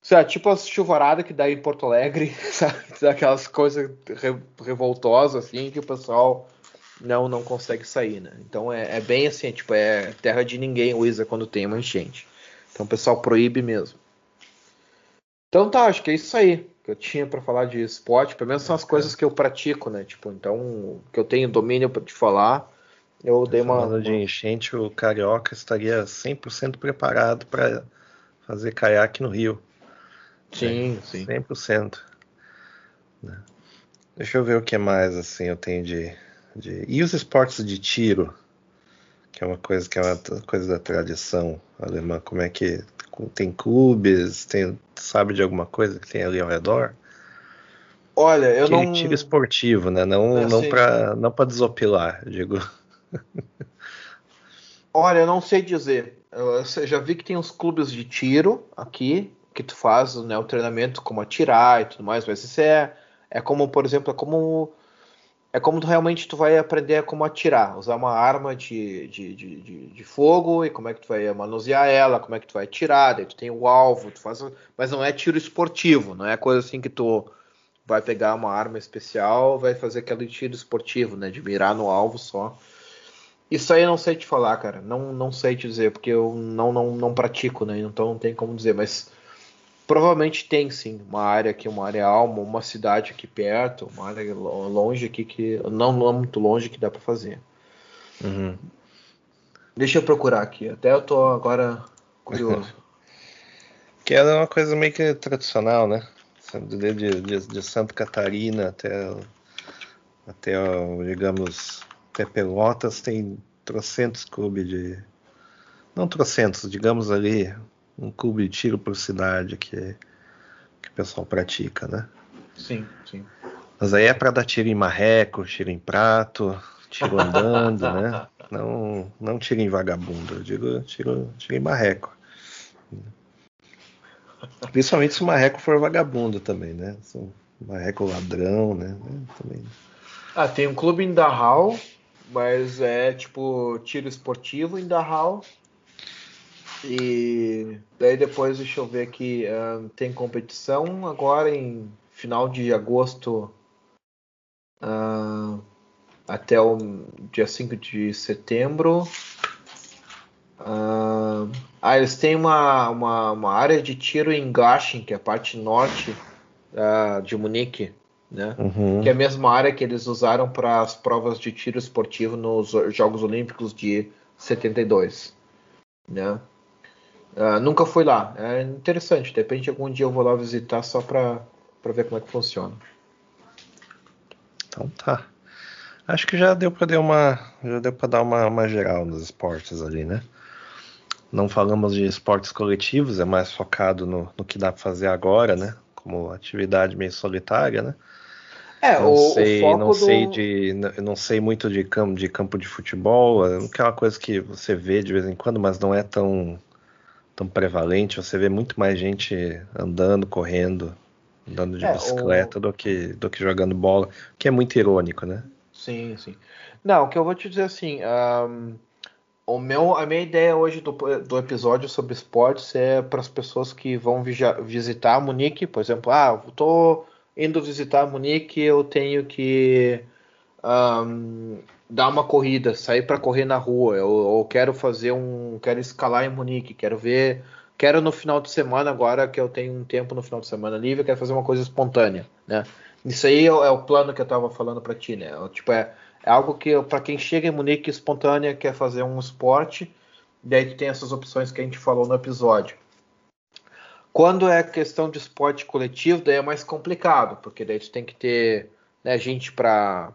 Sabe, tipo a chuvarada que dá em Porto Alegre, sabe? Aquelas coisas re, revoltosas assim que o pessoal não não consegue sair, né? Então é, é bem assim, tipo, é terra de ninguém o Wizard quando tem uma enchente. Então o pessoal proíbe mesmo. Então tá, acho que é isso aí que eu tinha para falar de esporte. Pelo menos são as coisas que eu pratico, né? Tipo, então, que eu tenho domínio para te falar. Eu dei uma. Falando de enchente, o Carioca estaria 100% preparado para fazer caiaque no Rio. Sim, sim. 100%. Né? Deixa eu ver o que mais assim eu tenho de, de. E os esportes de tiro? Que é uma coisa que é uma coisa da tradição alemã. Como é que tem clubes, tem, sabe de alguma coisa que tem ali ao redor? Olha, eu não. Tiro esportivo, né? Não, é, não para não para desopilar, digo. Olha, eu não sei dizer. Eu já vi que tem uns clubes de tiro aqui que tu faz né, o treinamento como atirar e tudo mais, mas isso é, é como, por exemplo, é como é como tu, realmente tu vai aprender como atirar, usar uma arma de, de, de, de, de fogo e como é que tu vai manusear ela, como é que tu vai atirar, daí tu tem o alvo, tu faz, mas não é tiro esportivo, não é coisa assim que tu vai pegar uma arma especial, vai fazer aquele tiro esportivo, né, de mirar no alvo só. Isso aí eu não sei te falar, cara, não, não sei te dizer, porque eu não, não, não pratico, né, então não tem como dizer, mas Provavelmente tem sim uma área aqui, uma área alma, uma cidade aqui perto, uma área longe aqui que não, é muito longe que dá para fazer. Uhum. Deixa eu procurar aqui, até eu tô agora curioso. que era uma coisa meio que tradicional, né? De, de, de Santa Catarina até, até digamos, até Pelotas tem trocentos clubes de. Não trocentos, digamos ali, um clube de tiro por cidade que, que o pessoal pratica, né? Sim, sim. Mas aí é para dar tiro em marreco, tiro em prato, tiro andando, né? Não, não tiro em vagabundo, eu digo tiro, tiro em marreco. Principalmente se o marreco for vagabundo também, né? Se um marreco ladrão, né? Também. Ah, tem um clube em Dachau, mas é tipo tiro esportivo em Dachau e daí depois, deixa eu ver aqui, uh, tem competição agora em final de agosto uh, até o dia 5 de setembro. Uh, ah, eles têm uma, uma, uma, área de tiro em Garching, que é a parte norte uh, de Munique, né? Uhum. Que é a mesma área que eles usaram para as provas de tiro esportivo nos Jogos Olímpicos de 72, né? Uh, nunca fui lá. É interessante. De repente, algum dia eu vou lá visitar só para ver como é que funciona. Então tá. Acho que já deu para dar uma já deu para dar uma, uma geral nos esportes ali, né? Não falamos de esportes coletivos, é mais focado no, no que dá para fazer agora, né? Como atividade meio solitária, né? É, não o, sei, o não do... sei de, não sei muito de campo de campo de futebol, é aquela coisa que você vê de vez em quando, mas não é tão tão prevalente, você vê muito mais gente andando, correndo, andando de é, bicicleta o... do, que, do que jogando bola, que é muito irônico, né? Sim, sim. Não, o que eu vou te dizer assim, um, o meu, a minha ideia hoje do, do episódio sobre esportes é para as pessoas que vão visitar Munique, por exemplo, ah, estou indo visitar Munique, eu tenho que um, dar uma corrida, sair para correr na rua, eu, quero fazer um, quero escalar em Munique, quero ver, quero no final de semana agora que eu tenho um tempo no final de semana livre, quero fazer uma coisa espontânea, né? Isso aí é, é o plano que eu estava falando para ti, né? Tipo é, é algo que para quem chega em Munique espontânea quer fazer um esporte, daí tu tem essas opções que a gente falou no episódio. Quando é questão de esporte coletivo, daí é mais complicado, porque daí tu tem que ter né, gente para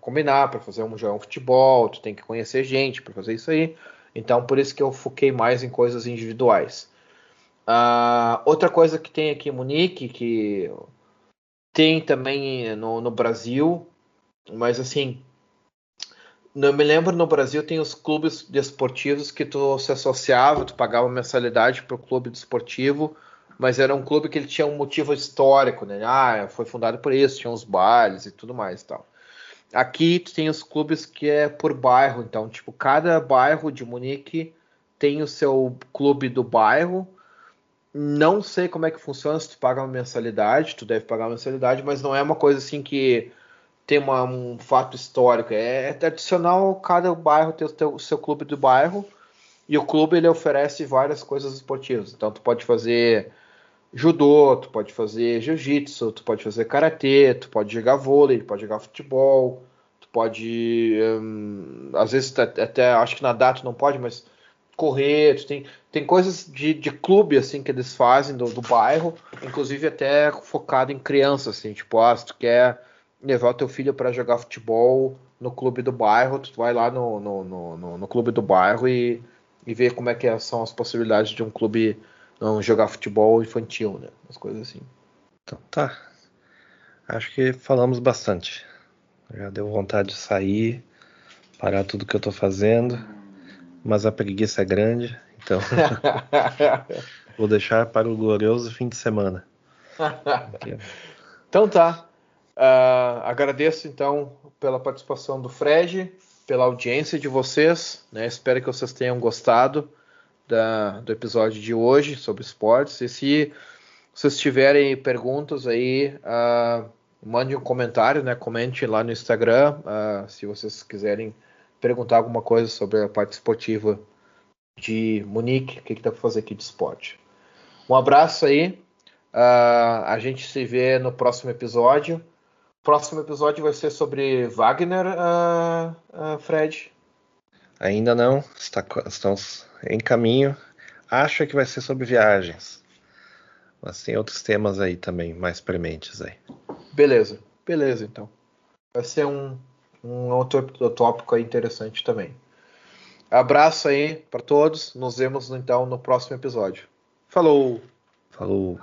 combinar, para fazer um jogo de futebol, tu tem que conhecer gente para fazer isso aí. Então, por isso que eu foquei mais em coisas individuais. Uh, outra coisa que tem aqui em Munique, que tem também no, no Brasil, mas assim, não me lembro no Brasil tem os clubes desportivos que tu se associava, tu pagava mensalidade para o clube desportivo, mas era um clube que ele tinha um motivo histórico, né? Ah, foi fundado por isso, tinha uns bailes e tudo mais e tal. Aqui tu tem os clubes que é por bairro, então tipo cada bairro de Munique tem o seu clube do bairro. Não sei como é que funciona se tu paga uma mensalidade, tu deve pagar uma mensalidade, mas não é uma coisa assim que tem uma, um fato histórico. É, é, tradicional cada bairro ter o, seu clube do bairro e o clube ele oferece várias coisas esportivas. Então tu pode fazer judô, tu pode fazer jiu-jitsu, tu pode fazer karatê, tu pode jogar vôlei, tu pode jogar futebol, tu pode hum, às vezes até acho que nadar tu não pode, mas correr, tu tem, tem coisas de, de clube assim que eles fazem do, do bairro, inclusive até focado em crianças assim, tipo, ah, se tu quer levar o teu filho para jogar futebol no clube do bairro, tu vai lá no, no, no, no clube do bairro e, e ver como é que são as possibilidades de um clube não jogar futebol infantil, né? As coisas assim. Então tá. Acho que falamos bastante. Já deu vontade de sair, parar tudo que eu tô fazendo, mas a preguiça é grande, então vou deixar para o glorioso fim de semana. então tá. Uh, agradeço então pela participação do Fred, pela audiência de vocês. Né? Espero que vocês tenham gostado da, do episódio de hoje sobre esportes. E se vocês tiverem perguntas aí, uh, mande um comentário, né? Comente lá no Instagram uh, se vocês quiserem perguntar alguma coisa sobre a parte esportiva de Munique, o que, que para fazer aqui de esporte. Um abraço aí. Uh, a gente se vê no próximo episódio. Próximo episódio vai ser sobre Wagner, Fred. Ainda não, está, estamos em caminho. Acho que vai ser sobre viagens. Mas tem outros temas aí também, mais prementes aí. Beleza, beleza então. Vai ser um, um outro tópico aí interessante também. Abraço aí para todos. Nos vemos então no próximo episódio. Falou! Falou!